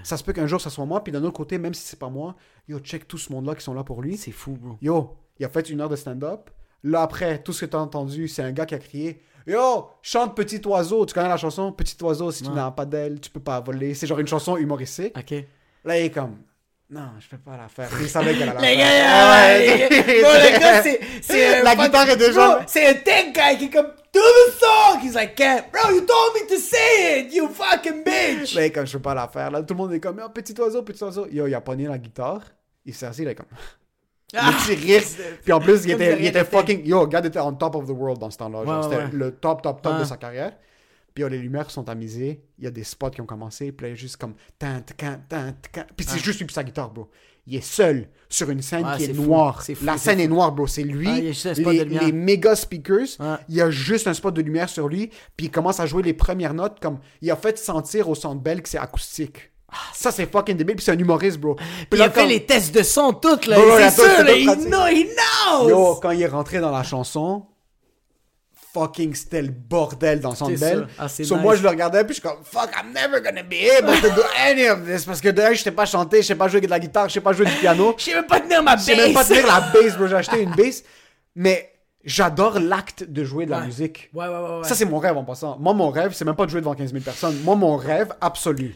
Ça se peut qu'un jour, ça soit moi. Puis d'un autre côté, même si c'est pas moi, yo, check tout ce monde-là qui sont là pour lui. c'est fou, bro. Yo, il a fait une heure de stand-up. Là, après, tout ce que t'as entendu, c'est un gars qui a crié Yo, chante Petit Oiseau. Tu connais la chanson Petit Oiseau, si tu n'as pas d'aile, tu peux pas voler. C'est genre une chanson humoristique. Ok. Là, il est comme Non, je peux pas la faire. Il savait qu'elle allait la Les faire. gars, Ah ouais, les gars, bro, le gars, c'est, La guitare est déjà- C'est un tech guy qui est comme, do the song! He's like, can't. Bro, you told me to say it, you fucking bitch! Là, comme je peux pas la faire. Là, tout le monde est comme Yo, Petit Oiseau, Petit Oiseau. Yo, il a pogné la guitare. Il s'est assis, il est comme. Ah, petit rire. Puis en plus, il était, il était fucking. Yo, le gars était on top of the world dans ce temps-là. Ouais, C'était ouais. le top, top, top de sa carrière. Puis les lumières sont amusées. Il y a des spots qui ont commencé. Puis là, il est juste comme. Puis c'est juste lui puis sa guitare, bro. Il est seul sur une scène Ouais, qui est, fou. noire. Fou, La scène fou. est noire, bro. C'est lui. Ah, il spot les, les méga speakers. Ouais. Il y a juste un spot de lumière sur lui. Puis il commence à jouer les premières notes. Comme il a fait sentir au centre belle que c'est acoustique. Ça, c'est fucking débile. Puis c'est un humoriste, bro. Puis il là, a fait les tests de son toutes, là. Il c'est tout- sûr, tout là, il know, he knows! Yo, quand il est rentré dans la chanson, fucking c'était le bordel dans son belle. Ah, c'est So, nice. moi, je le regardais, puis je suis comme, fuck, I'm never gonna be able to do any of this. Parce que un, je sais pas chanter, je sais pas jouer de la guitare, je sais pas jouer du piano. Je sais même pas tenir ma Je sais même pas bass. tenir la bass, bro. J'ai acheté une bass. Mais j'adore l'acte de jouer de la Ouais. musique. Ouais, ouais, ouais, ouais. Ça, c'est mon rêve en passant. Moi, mon rêve, c'est même pas de jouer devant 15 000 personnes. Moi, mon rêve absolu.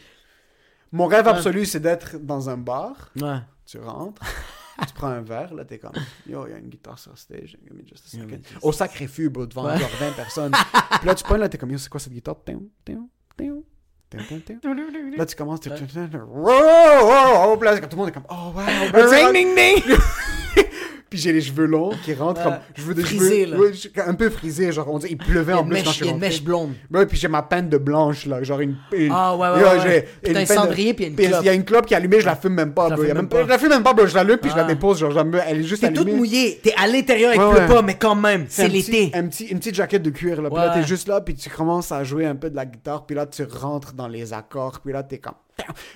Mon rêve absolu, c'est d'être dans un bar. Ouais. Tu rentres, tu prends un verre, là, t'es comme, yo, il y a une guitare sur stage, give me just a second. Au sacré fût, bro, devant genre 20 personnes. Puis là, tu prends, là, t'es comme, yo, c'est quoi cette guitare? Tiens, tiens, tiens. Là, tu commences, tu. Wow, wow, wow. Là, tout le monde est comme, oh, wow. Ring, ding, ding! Puis j'ai les cheveux longs qui rentrent comme, je veux des Frisés, cheveux. là. ouais, je- un peu frisés, genre, on dirait, il pleuvait en une plus quand mèche, je suis il y a une rentré. mèche blonde. Ouais, puis j'ai ma peine de blanche, là, genre une... une- Ah, ouais, ouais, Yo, ouais, j'ai ouais. Puis une t'as un peine de- cendrier, puis il y a une puis clope. Il y a une clope qui est allumée, je la fume même pas, Je la bro. Il y a fume même même pas- pas. Je la fume même pas, bro. Je l'allume, puis je la Ah. dépose, genre, j'aime- elle est juste T'es toute allumée. mouillée. T'es à l'intérieur, il Ouais, pleut ouais. pas, mais quand même, c'est un petit- l'été. Un petit, une petite jaquette de cuir, là. Puis Ouais. là, t'es juste là, puis tu commences à jouer un peu de la guitare, puis là, tu rentres dans les accords, puis là, t'es comme.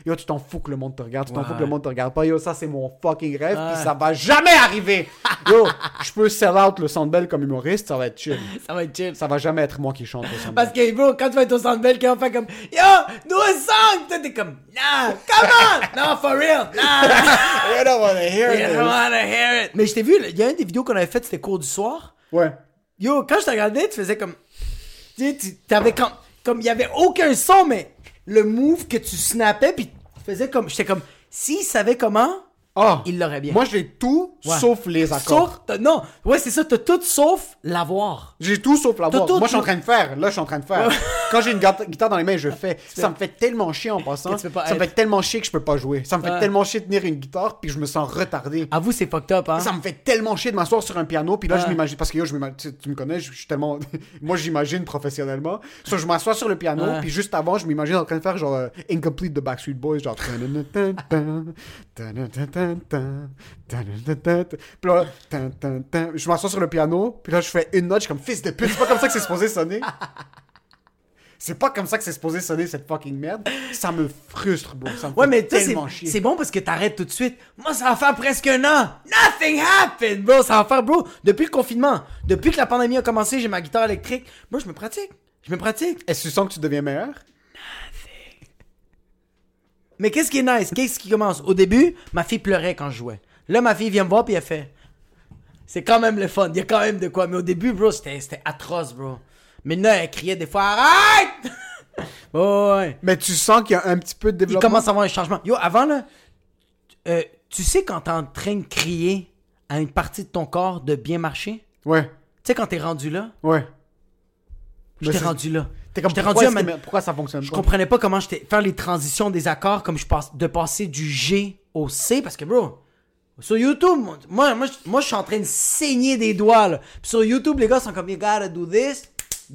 Yo, tu t'en fous que le monde te regarde, tu t'en fous que le monde te regarde pas. Yo, ça, c'est mon fucking rêve, Ouais. puis ça va jamais arriver. Yo, je peux sell out le Sandbell comme humoriste, ça va être chill. Ça va être chill. Ça va jamais être moi qui chante au Sandbell. Parce que, bro, quand tu vas être au belle, quelqu'un va faire comme Yo, do a song! Toi, t'es comme Nah, come on! No, for real! Nah! I don't wanna hear You this. don't wanna hear it! Mais je t'ai vu, il y a une des vidéos qu'on avait faites, c'était cours du soir. Ouais. Yo, quand je te regardais, tu faisais comme. Tu sais, t'avais comme. Comme il y avait aucun son, mais le move que tu snappais, puis tu faisais comme. J'étais comme. S'il savait comment, Ah. il l'aurait bien. Moi, j'ai tout Ouais. sauf les accords. Sauf. Non, ouais, c'est ça, t'as tout sauf l'avoir. J'ai tout sauf la T'as voix. tout, Moi, je suis en train de faire. Là, je suis en train de faire. Quand j'ai une guitare dans les mains, je fais. Ça me fait tellement chier en passant. Ça me fait tellement chier que je peux pas jouer. Ça me fait tellement chier de tenir une guitare, puis je me sens retardé. Avoue, c'est fucked up, hein? Ça me fait tellement chier de m'asseoir sur un piano, puis là, je m'imagine. Parce que yo, je tu, tu me connais, je, je suis tellement. Moi, j'imagine professionnellement. So, je m'assois sur le piano, puis juste avant, je m'imagine en train de faire genre euh, Incomplete de Backstreet Boys, genre. Je m'assois sur le piano, puis là, je fais une note, je suis comme fils de pute. C'est pas comme ça que c'est supposé sonner. C'est pas comme ça que c'est supposé sonner cette fucking merde. Ça me frustre, bro. Ça me Ouais, fait mais tu sais, tellement chier. c'est bon parce que t'arrêtes tout de suite. Moi, ça va faire presque un an. Nothing happened, bro. Ça va faire, bro, depuis le confinement, depuis que la pandémie a commencé, j'ai ma guitare électrique. Moi, je me pratique. Je me pratique. Est-ce que tu sens que tu deviens meilleur? Mais qu'est-ce qui est nice? Qu'est-ce qui commence? Au début, ma fille pleurait quand je jouais. Là, ma fille vient me voir puis elle fait. C'est quand même le fun. Il y a quand même de quoi. Mais au début, bro, c'était atroce, bro. Mais là, elle criait des fois, arrête! oh, ouais. Mais tu sens qu'il y a un petit peu de Il développement? commence à avoir un changement. Yo, avant, là, euh, tu sais quand t'es en train de crier à une partie de ton corps de bien marcher? Ouais, Tu sais quand t'es rendu là? ouais. Je t'ai rendu là. T'es comme pourquoi, rendu à ma- pourquoi ça fonctionne Je pas? comprenais pas comment j'étais faire les transitions des accords comme je passe de passer du G au C parce que bro sur YouTube moi moi moi, je- moi, je suis en train de saigner des doigts là. Puis sur YouTube les gars sont comme you gotta do this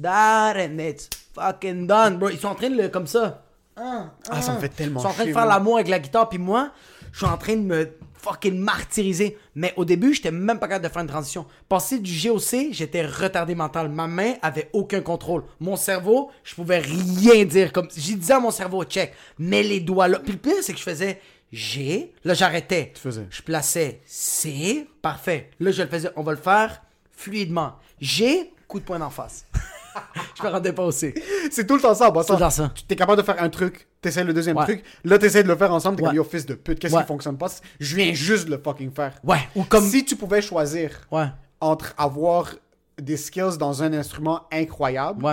that and it's fucking done bro ils sont en train de le comme ça Ah, Ah, ça me fait tellement ils sont en train de faire l'amour avec la guitare puis moi je suis en train de me fucking martyriser mais au début j'étais même pas capable de faire une transition passer du G au C j'étais retardé mental ma main avait aucun contrôle mon cerveau je pouvais rien dire comme j'ai dit à mon cerveau check mets les doigts là puis le pire c'est que je faisais G. Là, j'arrêtais. Tu faisais. Je plaçais C. Parfait. Là, je le faisais. On va le faire fluidement. G. Coup de poing d'en face. je me rendais pas au C. C'est tout le temps ça, passant. Tout le temps ça. Tu es capable de faire un truc, t'essaies le deuxième Ouais. truc, là t'essaies de le faire ensemble, t'es Ouais. comme yo fils de pute, qu'est-ce Ouais. qui fonctionne pas? Je viens juste de le fucking faire. Ouais. Ou comme. Si tu pouvais choisir entre avoir des skills dans un instrument incroyable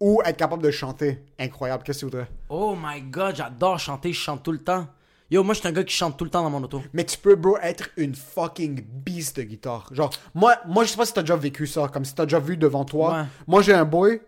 ou être capable de chanter incroyable, qu'est-ce que tu voudrais? Oh my god, j'adore chanter. Je chante tout le temps. Yo, moi, je suis un gars qui chante tout le temps dans mon auto. Mais tu peux, bro, être une fucking beast de guitare. Genre, moi, moi je sais pas si t'as déjà vécu ça, comme si t'as déjà vu devant toi. Ouais. Moi, j'ai un boy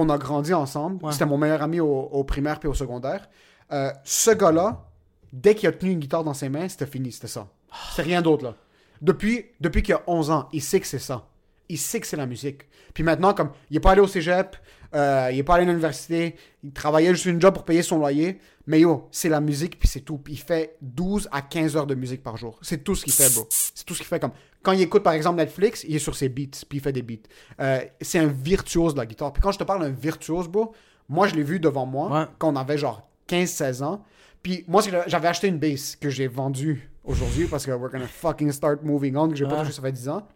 qu'on a grandi ensemble. Ouais. C'était mon meilleur ami au, au primaire puis au secondaire. Euh, ce gars-là, dès qu'il a tenu une guitare dans ses mains, c'était fini, c'était ça. C'est rien d'autre, là. Depuis, depuis qu'il a 11 ans, il sait que c'est ça. Il sait que c'est la musique. Puis maintenant, comme, il est pas allé au cégep, euh, il est pas allé à l'université, il travaillait juste une job pour payer son loyer. Mais yo, c'est la musique, puis c'est tout. Puis il fait 12 à 15 heures de musique par jour. C'est tout ce qu'il fait, bro. C'est tout ce qu'il fait. Comme, quand il écoute, par exemple, Netflix, il est sur ses beats, puis il fait des beats. Euh, c'est un virtuose de la guitare. Puis quand je te parle d'un virtuose, bro, moi, je l'ai vu devant moi Ouais. quand on avait genre 15-16 ans. Puis moi, j'avais acheté une bass que j'ai vendue aujourd'hui parce que we're gonna fucking start moving on, que j'ai pas Ouais. touché ça fait 10 ans.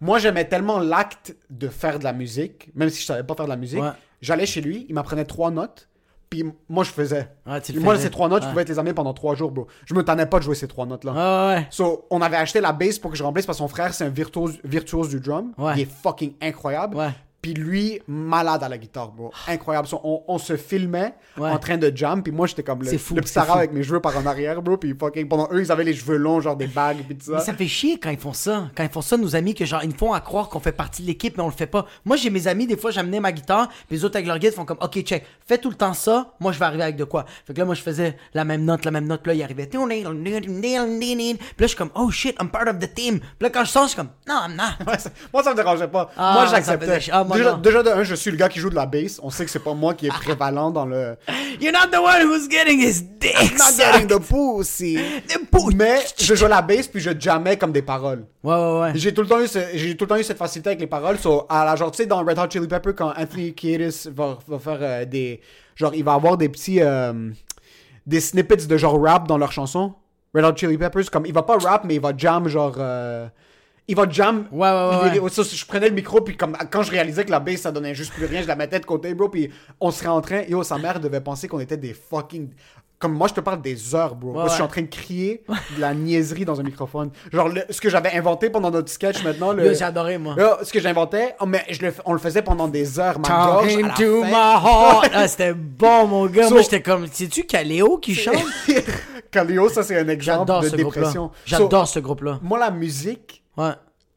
Moi, j'aimais tellement l'acte de faire de la musique, même si je savais pas faire de la musique. Ouais. J'allais chez lui, il m'apprenait trois notes, puis moi, je faisais. Ouais, tu le moi, faisais. ces trois notes, je pouvais te les amener pendant trois jours, bro. Je me tannais pas de jouer ces trois notes-là. Ah ouais. So, on avait acheté la bass pour que je remplisse parce que son frère, c'est un virtuose, virtuose du drum. Ouais. Il est fucking incroyable. Ouais. Puis lui, malade à la guitare, bro. Incroyable. On, on se filmait Ouais. en train de jam, puis moi, j'étais comme le, fou, le petit fou. avec mes cheveux par en arrière, bro. Puis fucking, pendant eux, ils avaient les cheveux longs, genre des bagues, puis tout ça. Mais ça fait chier quand ils font ça. Quand ils font ça, nos amis, que genre, ils font à croire qu'on fait partie de l'équipe, mais on le fait pas. Moi, j'ai mes amis, des fois, j'amenais ma guitare, puis les autres avec leur guide font comme, ok, check, fais tout le temps ça, moi, je vais arriver avec de quoi. Fait que là, moi, je faisais la même note, la même note, puis là, il arrivait. Puis là, je suis comme, oh shit, I'm part of the team. Puis là, quand je sors, je suis comme, non, I'm not. Moi, ça me dérangeait pas. Ah, moi, j'acceptais. Déjà, de un, je suis le gars qui joue de la bass. On sait que c'est pas moi qui est prévalent dans le. You're not the one who's getting his dick Not getting the pussy. The pussy. Mais je joue la bass puis je jammais comme des paroles. Ouais, ouais, ouais. J'ai tout le temps eu ce- j'ai tout le temps eu cette facilité avec les paroles. So, à la genre tu sais dans Red Hot Chili Pepper quand Anthony Kiedis va, va faire euh, des genre il va avoir des petits euh, des snippets de genre rap dans leurs chansons. Red Hot Chili Peppers comme il va pas rap mais il va jam genre euh, il va jam. Ouais, ouais, ouais, ça, je prenais le micro puis comme quand je réalisais que la bass ça donnait juste plus rien, je la mettais de côté bro puis on serait en train yo sa mère devait penser qu'on était des fucking comme moi je te parle des heures bro. Moi, je suis en train de crier de la niaiserie dans un microphone. Genre le- ce que j'avais inventé pendant notre sketch maintenant le j'ai adoré, moi. Ce que j'inventais, oh, mais je le, on le faisait pendant des heures, ma gorge à la to fin. my heart. Ah, c'était bon, mon gars. So- Moi, j'étais comme, c'est-tu Caléo qui chante? Calio, ça c'est un exemple de dépression. J'adore So, ce groupe-là. moi, la musique, Ouais.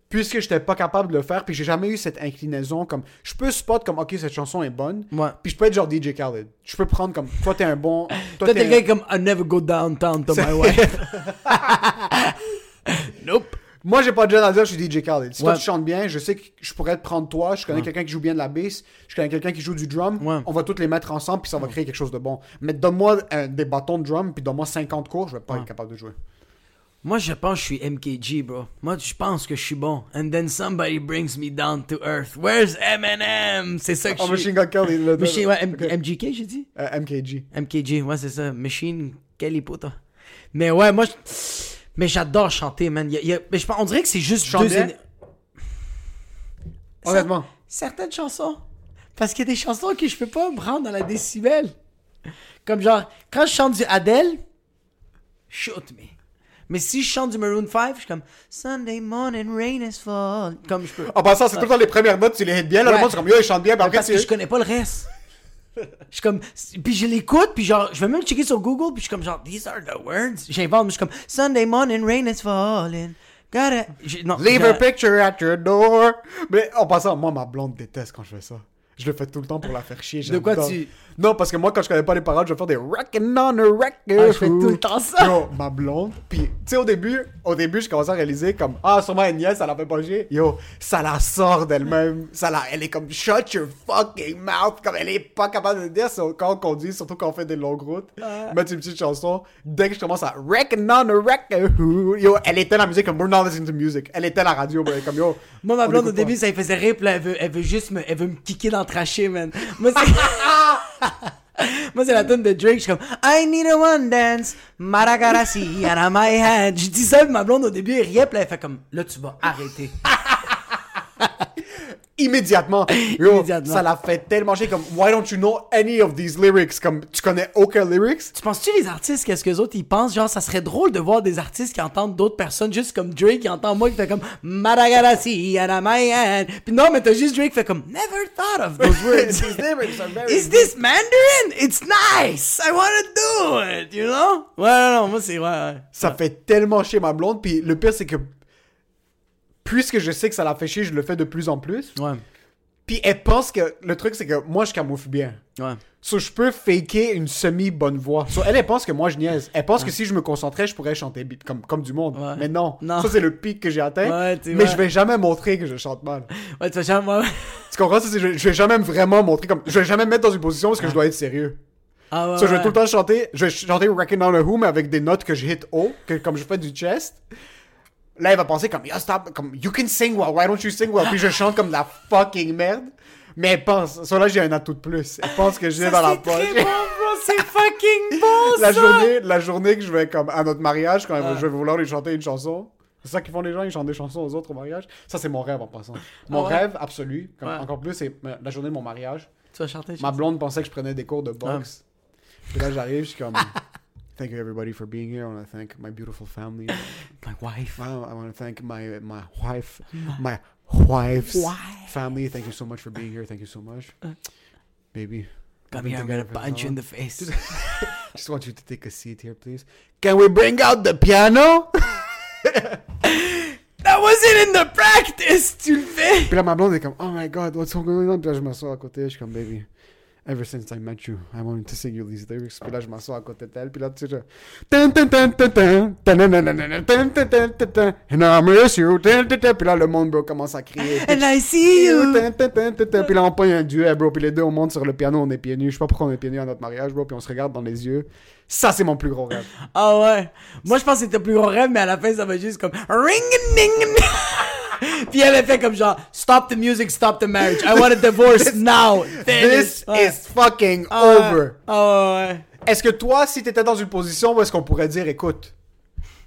puisque j'étais pas capable de le faire, puis j'ai jamais eu cette inclinaison, comme, je peux spot comme, ok, cette chanson est bonne, Ouais. puis je peux être genre DJ Khaled. Je peux prendre comme, toi t'es un bon... Toi t'es gars comme I never go downtown to my wife. nope. Moi, j'ai pas de gêne à dire je suis DJ Khaled. Si toi tu chantes bien, je sais que je pourrais te prendre toi. Je connais quelqu'un qui joue bien de la bass. Je connais quelqu'un qui joue du drum. Ouais. On va tous les mettre ensemble, puis ça va créer quelque chose de bon. Mais donne-moi euh, des bâtons de drum, puis donne-moi 50 cours, je vais pas être capable de jouer. Moi, je pense que je suis MKG, bro. Moi, je pense que je suis bon. And then somebody brings me down to earth. Where's Eminem? C'est ça que Oh, je Machine suis. Gun Kelly. le- Machine, ouais, M-. MGK, j'ai dit? Euh, MKG. MKG, ouais, c'est ça. Machine, quelle puta. Mais ouais, moi, je- mais j'adore chanter, man. Y a- y a- mais je on dirait que c'est juste Chante deux Honnêtement. certaines chansons. Parce qu'il y a des chansons que je peux pas me rendre dans la décibel. Comme genre, quand je chante du Adele, shoot me. Mais si je chante du Maroon 5, je suis comme Sunday morning rain is fall. Comme je peux. En passant, c'est tout le temps les premières notes, tu les hits bien. Là, le monde, c'est comme, yo, il chante bien. Puis après, parce que je connais pas le reste. Je suis comme, puis je l'écoute, puis genre, je vais même checker sur Google, puis je suis comme genre, these are the words. J'invente, mais je suis comme, Sunday morning rain is falling. Gotta. Non, Leave a picture at your door. Mais en passant, moi, ma blonde déteste quand je fais ça. Je le fais tout le temps pour la faire chier. De quoi tu- Non, parce que moi, quand je connais pas les paroles, je vais faire des rockin' on a record. Ah, je fais tout le temps ça. Yo, ma blonde. Puis, tu sais, au début, au début, je commençais à réaliser comme, ah, sûrement nièce, ça la fait pas chier. Yo, ça la sort d'elle-même. Ça la, elle est comme, shut your fucking mouth. Comme, elle est pas capable de dire so, quand on conduit, surtout quand on fait des longues routes. Mettre une petite chanson. Dès que je commence à reckon on a record. Yo, elle était la musique comme, we're not listening to music. Elle était la radio, est comme, yo. Moi, ma on blonde, au début, ça lui faisait rire, elle veut, elle veut juste me, elle veut me kicker dans man. Moi, c'est. La tune de Drake. Je suis comme I need a one dance, Madagassi, and my hand. Je dis ça, ma blonde au début, elle riait, puis elle fait comme Là, tu vas arrêter. Immédiatement. Yo, Immédiatement. Ça l'a fait tellement chier comme Why don't you know any of these lyrics? Comme tu connais aucun lyrics? Tu penses-tu les artistes, qu'est-ce que les autres ils pensent? Genre, ça serait drôle de voir des artistes qui entendent d'autres personnes, juste comme Drake qui entend moi qui fait comme Madagassi, and my hand. Puis non, mais t'as juste Drake qui fait comme Never thought of those words. These lyrics are very Is this Mandarin? It's nice. I wanna do it, you know? Ouais, non, non, moi c'est ouais, ouais. Ça fait tellement chier ma blonde. Puis le pire, c'est que puisque je sais que ça la fait chier, je le fais de plus en plus. Ouais, Puis elle pense que le truc, c'est que moi, je camoufle bien. ouais. So, je peux faker une semi-bonne voix. So, elle, elle pense que moi, je niaise. Elle pense que si je me concentrais, je pourrais chanter comme, comme du monde. Ouais. Mais non. Non. Ça, c'est le pic que j'ai atteint. Mais je vais jamais montrer que je chante mal. Ouais, tu vas jamais. Tu comprends? Ça, c'est- je, je vais jamais vraiment montrer comme. Je vais jamais me mettre dans une position parce que je dois être sérieux. Ah ouais. So, je vais tout le temps chanter. Je vais chanter Wrecking on a Who, mais avec des notes que je hit haut, que, comme je fais du chest. Là, elle va penser comme, yo, stop, comme, you can sing well, why don't you sing well? Puis je chante comme de la fucking merde. Mais elle pense, ça là, j'ai un atout de plus. Elle pense que j'ai dans la poche. très bon, bro. C'est fucking bon, la ça. journée, la journée que je vais comme à notre mariage, quand Ah. je vais vouloir lui chanter une chanson. C'est ça qu'ils font les gens, ils chantent des chansons aux autres au mariage. Ça, c'est mon rêve en passant. Mon Ah ouais? rêve absolu, comme Ouais. encore plus, c'est la journée de mon mariage. Tu vas chanter. Ma blonde pensait que je prenais des cours de Ah. boxe. Puis là, j'arrive, je suis comme. Thank you everybody for being here. I want to thank my beautiful family. My wife. Wow, I want to thank my my wife, my wife's Wife. family. Thank you so much for being here. Thank you so much, uh, baby. Come here, I'm gonna punch you in the face. Just want you to take a seat here, please. Can we bring out the piano? That wasn't in the practice. Tu le fais. Puis là, ma blonde est comme, oh my god, what's going on? Puis là, je m'assois à côté, je suis comme, baby, ever since I met you, I wanted to sing you these lyrics. Puis là, je m'assois à côté d'elle, puis là, tu sais, je... And I miss you. Puis là, le monde, bro, commence à crier. And I see you. Puis là, on pogne un duet, bro. Puis les deux, on monte sur le piano, on est pieds nus. Je sais pas pourquoi on est pieds nus à notre mariage, bro. Puis on se regarde dans les yeux. Ça, c'est mon plus gros rêve. Ah ouais. Moi, je pense que c'était le plus gros rêve, mais à la fin, ça va juste comme ring ding Puis elle a fait comme genre stop the music, stop the marriage. I want a divorce now. This. Ouais. is fucking Ah over. Ah ouais. Est-ce que toi, si t'étais dans une position où est-ce qu'on pourrait dire, écoute,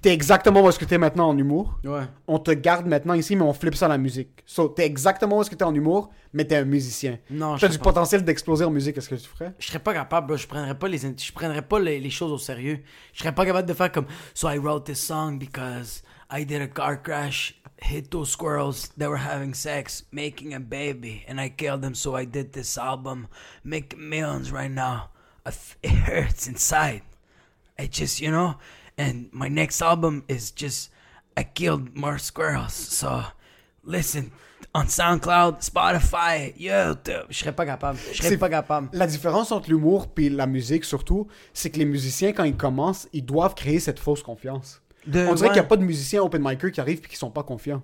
t'es exactement où est-ce que t'es maintenant en humour, Ouais. on te garde maintenant ici, mais on flippe ça à la musique. So, t'es exactement où est-ce que t'es en humour, mais t'es un musicien. Non, T'as du pas. potentiel d'exploser en musique, est-ce que tu ferais? Je serais pas capable, bro. Je prendrais pas les, je prendrais pas les, les choses au sérieux. Je serais pas capable de faire comme So I wrote this song because I did a car crash, hit two squirrels that were having sex, making a baby, and I killed them. So I did this album, making millions right now. F- It hurts inside. I just, you know, and my next album is just I killed more squirrels. So listen on SoundCloud, Spotify, YouTube. Je serais pas capable. Je serais pas capable. La différence entre l'humour puis la musique, surtout, c'est que les musiciens, quand ils commencent, ils doivent créer cette fausse confiance. De- On dirait ouais. qu'il n'y a pas de musiciens open micer qui arrivent et qui sont pas confiants.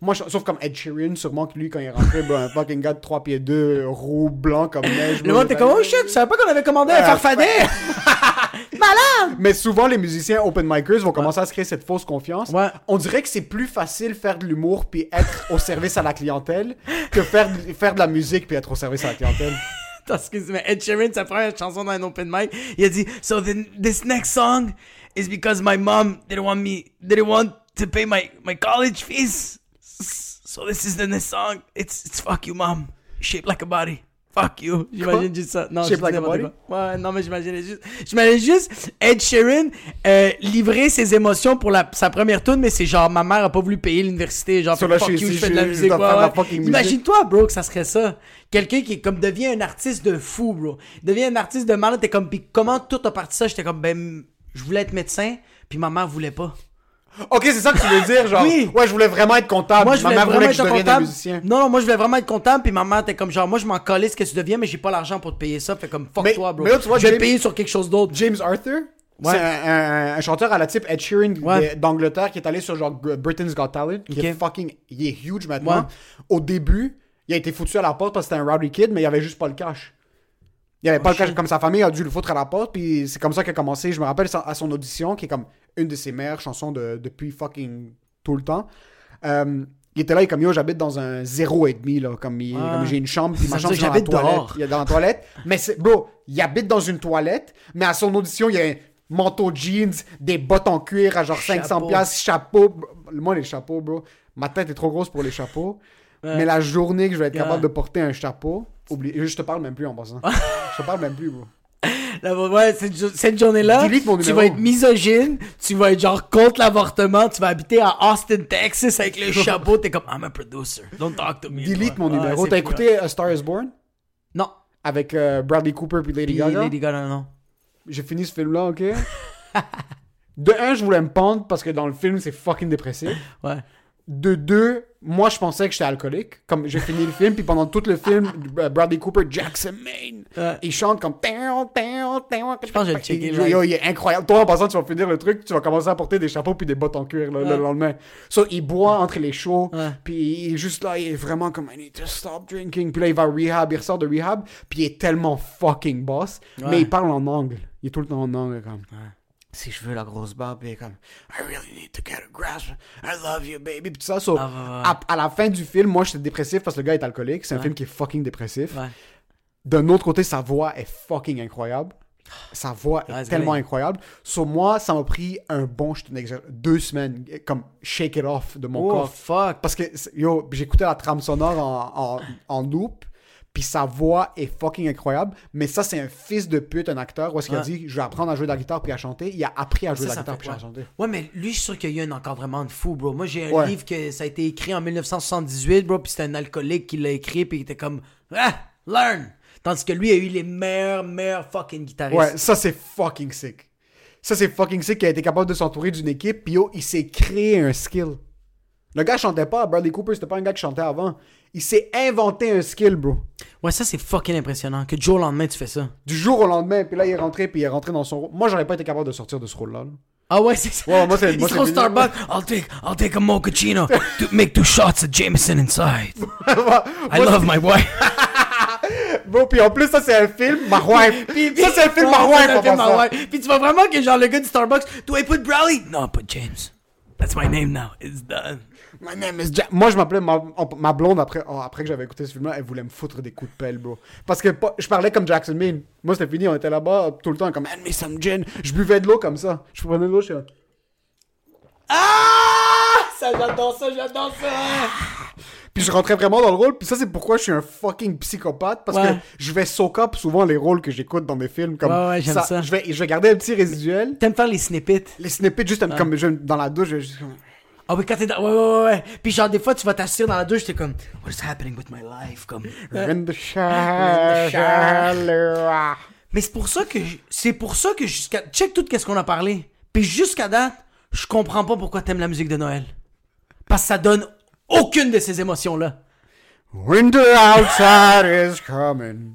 Moi, je- sauf comme Ed Sheeran, sûrement que lui, quand il est rentré, ben, un fucking gars de 3 pieds 2, roux, blanc comme neige. Le monde était comme, oh shit, je savais pas qu'on avait commandé un farfadet! Malade! Mais souvent, les musiciens open micers vont commencer à se créer cette fausse confiance. Ouais. On dirait que c'est plus facile faire de l'humour puis être au service à la clientèle que faire de, faire de la musique puis être au service à la clientèle. Excuse-moi, Ed Sheeran, sa première chanson dans un open mic, il a dit, so then this next song is because my mom didn't want me, didn't want to pay my, my college fees. So this is the next song. It's, it's fuck you, mom. Shaped like a body. Fuck you. J'imagine juste ça. Non, dis like a body? quoi. Ouais, non, mais j'imaginais juste, j'imaginais juste Ed Sheeran euh, livrer ses émotions pour la, sa première tune, mais c'est genre, ma mère a pas voulu payer l'université, genre, So là, fuck je you, je je fais de la musique. ouais, musique. Imagine-toi, bro, que ça serait ça. Quelqu'un qui comme devient un artiste de fou, bro. Devient un artiste de malade, t'es comme, pis comment tout a parti ça? J'étais comme, ben, je voulais être médecin, puis ma mère voulait pas. Ok, c'est ça que tu veux dire, genre. Oui. Ouais, je voulais vraiment être comptable. Moi, je Ma voulais mère vraiment voulait que être je devienne un comptable. musicien. Non, non, moi, je voulais vraiment être comptable, puis ma mère était comme, genre, moi, je m'en collais ce que tu deviens, mais j'ai pas l'argent pour te payer ça. Fait comme, fuck Mais- toi, bro. mais là, tu vois, je vais James- payer sur quelque chose d'autre. James Arthur, Ouais. c'est un, un- un chanteur à la type Ed Sheeran Ouais. d'Angleterre qui est allé sur genre Britain's Got Talent, qui Ok. est fucking, il est huge maintenant. Ouais. Au début, il a été foutu à la porte parce que c'était un rowdy kid, mais il avait juste pas le cash. Il avait pas le cash, comme sa famille a dû le foutre à la porte, puis c'est comme ça qu'il a commencé. Je me rappelle à son audition, qui est comme une de ses meilleures chansons de- depuis fucking tout le temps. Euh, Il était là, il est comme yo, j'habite dans un zéro et demi, là. Comme, il- comme j'ai une chambre, puis ma chambre, dans la toilette. dehors. Il est dans la toilette. Mais c'est, bro, il habite dans une toilette, mais à son audition, il y a un manteau jeans, des bottes en cuir à genre 500 Chapeau. piastres, chapeau. Moi, les chapeaux, bro, ma tête est trop grosse pour les chapeaux. Mais la journée que je vais être Yeah. capable de porter un chapeau, oublie, je te parle même plus en passant. je te parle même plus, bro. Là, ouais, cette, jo- cette journée-là, tu vas être misogyne, tu vas être genre contre l'avortement, tu vas habiter à Austin, Texas avec le chapeau, t'es comme I'm a producer, don't talk to me. Delete mon numéro. T'as écouté A Star is Born? Non. Avec euh, Bradley Cooper puis Lady Puis Gaga? Lady Gaga, non. J'ai fini ce film-là, ok? De un, je voulais me pendre parce que dans le film, c'est fucking dépressif. Ouais. De deux, moi, je pensais que j'étais alcoolique. Comme j'ai fini le film, puis pendant tout le film, Bradley Cooper, Jackson Maine, Ouais. il chante comme. Je pense que je vais le checker, Il, yo, il est incroyable. Toi, en passant, tu vas finir le truc, tu vas commencer à porter des chapeaux puis des bottes en cuir le, lendemain. So, il boit entre les shows, Ouais. puis il est juste là, il est vraiment comme I need to stop drinking. Puis là, il va rehab, il ressort de rehab, puis il est tellement fucking boss. Mais il parle en angle. Il est tout le temps en angle, comme. Si je veux la grosse barbe, puis il est comme I really need to get a grasp. I love you, baby. Puis tout ça. So, Ah, ouais, ouais. à, à la fin du film, moi, j'étais dépressif parce que le gars est alcoolique. C'est un film qui est fucking dépressif. D'un autre côté, sa voix est fucking incroyable. Sa voix est tellement incroyable. Sur moi, ça m'a pris un bon, je deux semaines, comme shake it off de mon Oh, corps. fuck. Parce que, yo, j'écoutais la trame sonore en, en, en loop, puis sa voix est fucking incroyable. Mais ça, c'est un fils de pute, un acteur, où est-ce qu'il a dit, je vais apprendre à jouer de la guitare puis à chanter. Il a appris à jouer Ça, de la guitare puis à chanter. Ouais, mais lui, je suis sûr qu'il y a un encadrement de fou, bro. Moi, j'ai un Ouais. livre que ça a été écrit en 1978, bro, puis c'était un alcoolique qui l'a écrit, puis il était comme, ah, learn. Tandis que lui a eu les meilleurs, meilleurs fucking guitaristes. Ouais, ça, c'est fucking sick. Ça, c'est fucking sick qu'il a été capable de s'entourer d'une équipe, puis il s'est créé un skill. Le gars chantait pas, Bradley Cooper, c'était pas un gars qui chantait avant. Il s'est inventé un skill, bro. Ouais, ça, c'est fucking impressionnant. Que du jour au lendemain, tu fais ça. Du jour au lendemain, puis là, il est rentré, puis il est rentré dans son rôle. Moi, j'aurais pas été capable de sortir de ce rôle-là. là. Ah ouais, c'est ça. Ouais, moi, c'est- moi. Starbucks. I'll take, I'll take a mochaccino. to make two shots of Jameson inside. I Moi, love my wife. Bon, puis en plus, ça, c'est un film, ma wife. Puis- ça, c'est un film, ma ça, wife, c'est un en film, ma wife. Puis tu vois vraiment que genre le gars du Starbucks, do I put Bradley? No, put James. That's my name now. It's done. My name is Jack. Moi, je m'appelais ma, ma blonde après, oh, après que j'avais écouté ce film-là. Elle voulait me foutre des coups de pelle, bro. Parce que je parlais comme Jackson Mean. Moi, c'était fini. On était là-bas tout le temps comme Hand me some gin. Je buvais de l'eau comme ça. Je prenais de l'eau, je suis là. Ah! Ça, j'adore ça, j'adore ça. Puis je rentrais vraiment dans le rôle. Puis ça, c'est pourquoi je suis un fucking psychopathe. Parce Ouais. que je vais soak up souvent les rôles que j'écoute dans mes films. Comme Ouais, ouais, j'aime ça. Je, vais, je vais garder un petit résiduel. T'aimes faire les snippets? Les snippets, juste comme je- dans la douche. Je, juste comme- Ah oui, quand t'es dans... Ouais, ouais, ouais. Puis genre, des fois, tu vas t'asseoir dans la douche, t'es comme... What is happening with my life? Comme... In the shower. Mais c'est pour ça que... j- C'est pour ça que jusqu'à... Check tout qu'est-ce qu'on a parlé. Puis jusqu'à date, je comprends pas pourquoi t'aimes la musique de Noël. Parce que ça donne aucune de ces émotions-là. Winter outside is coming.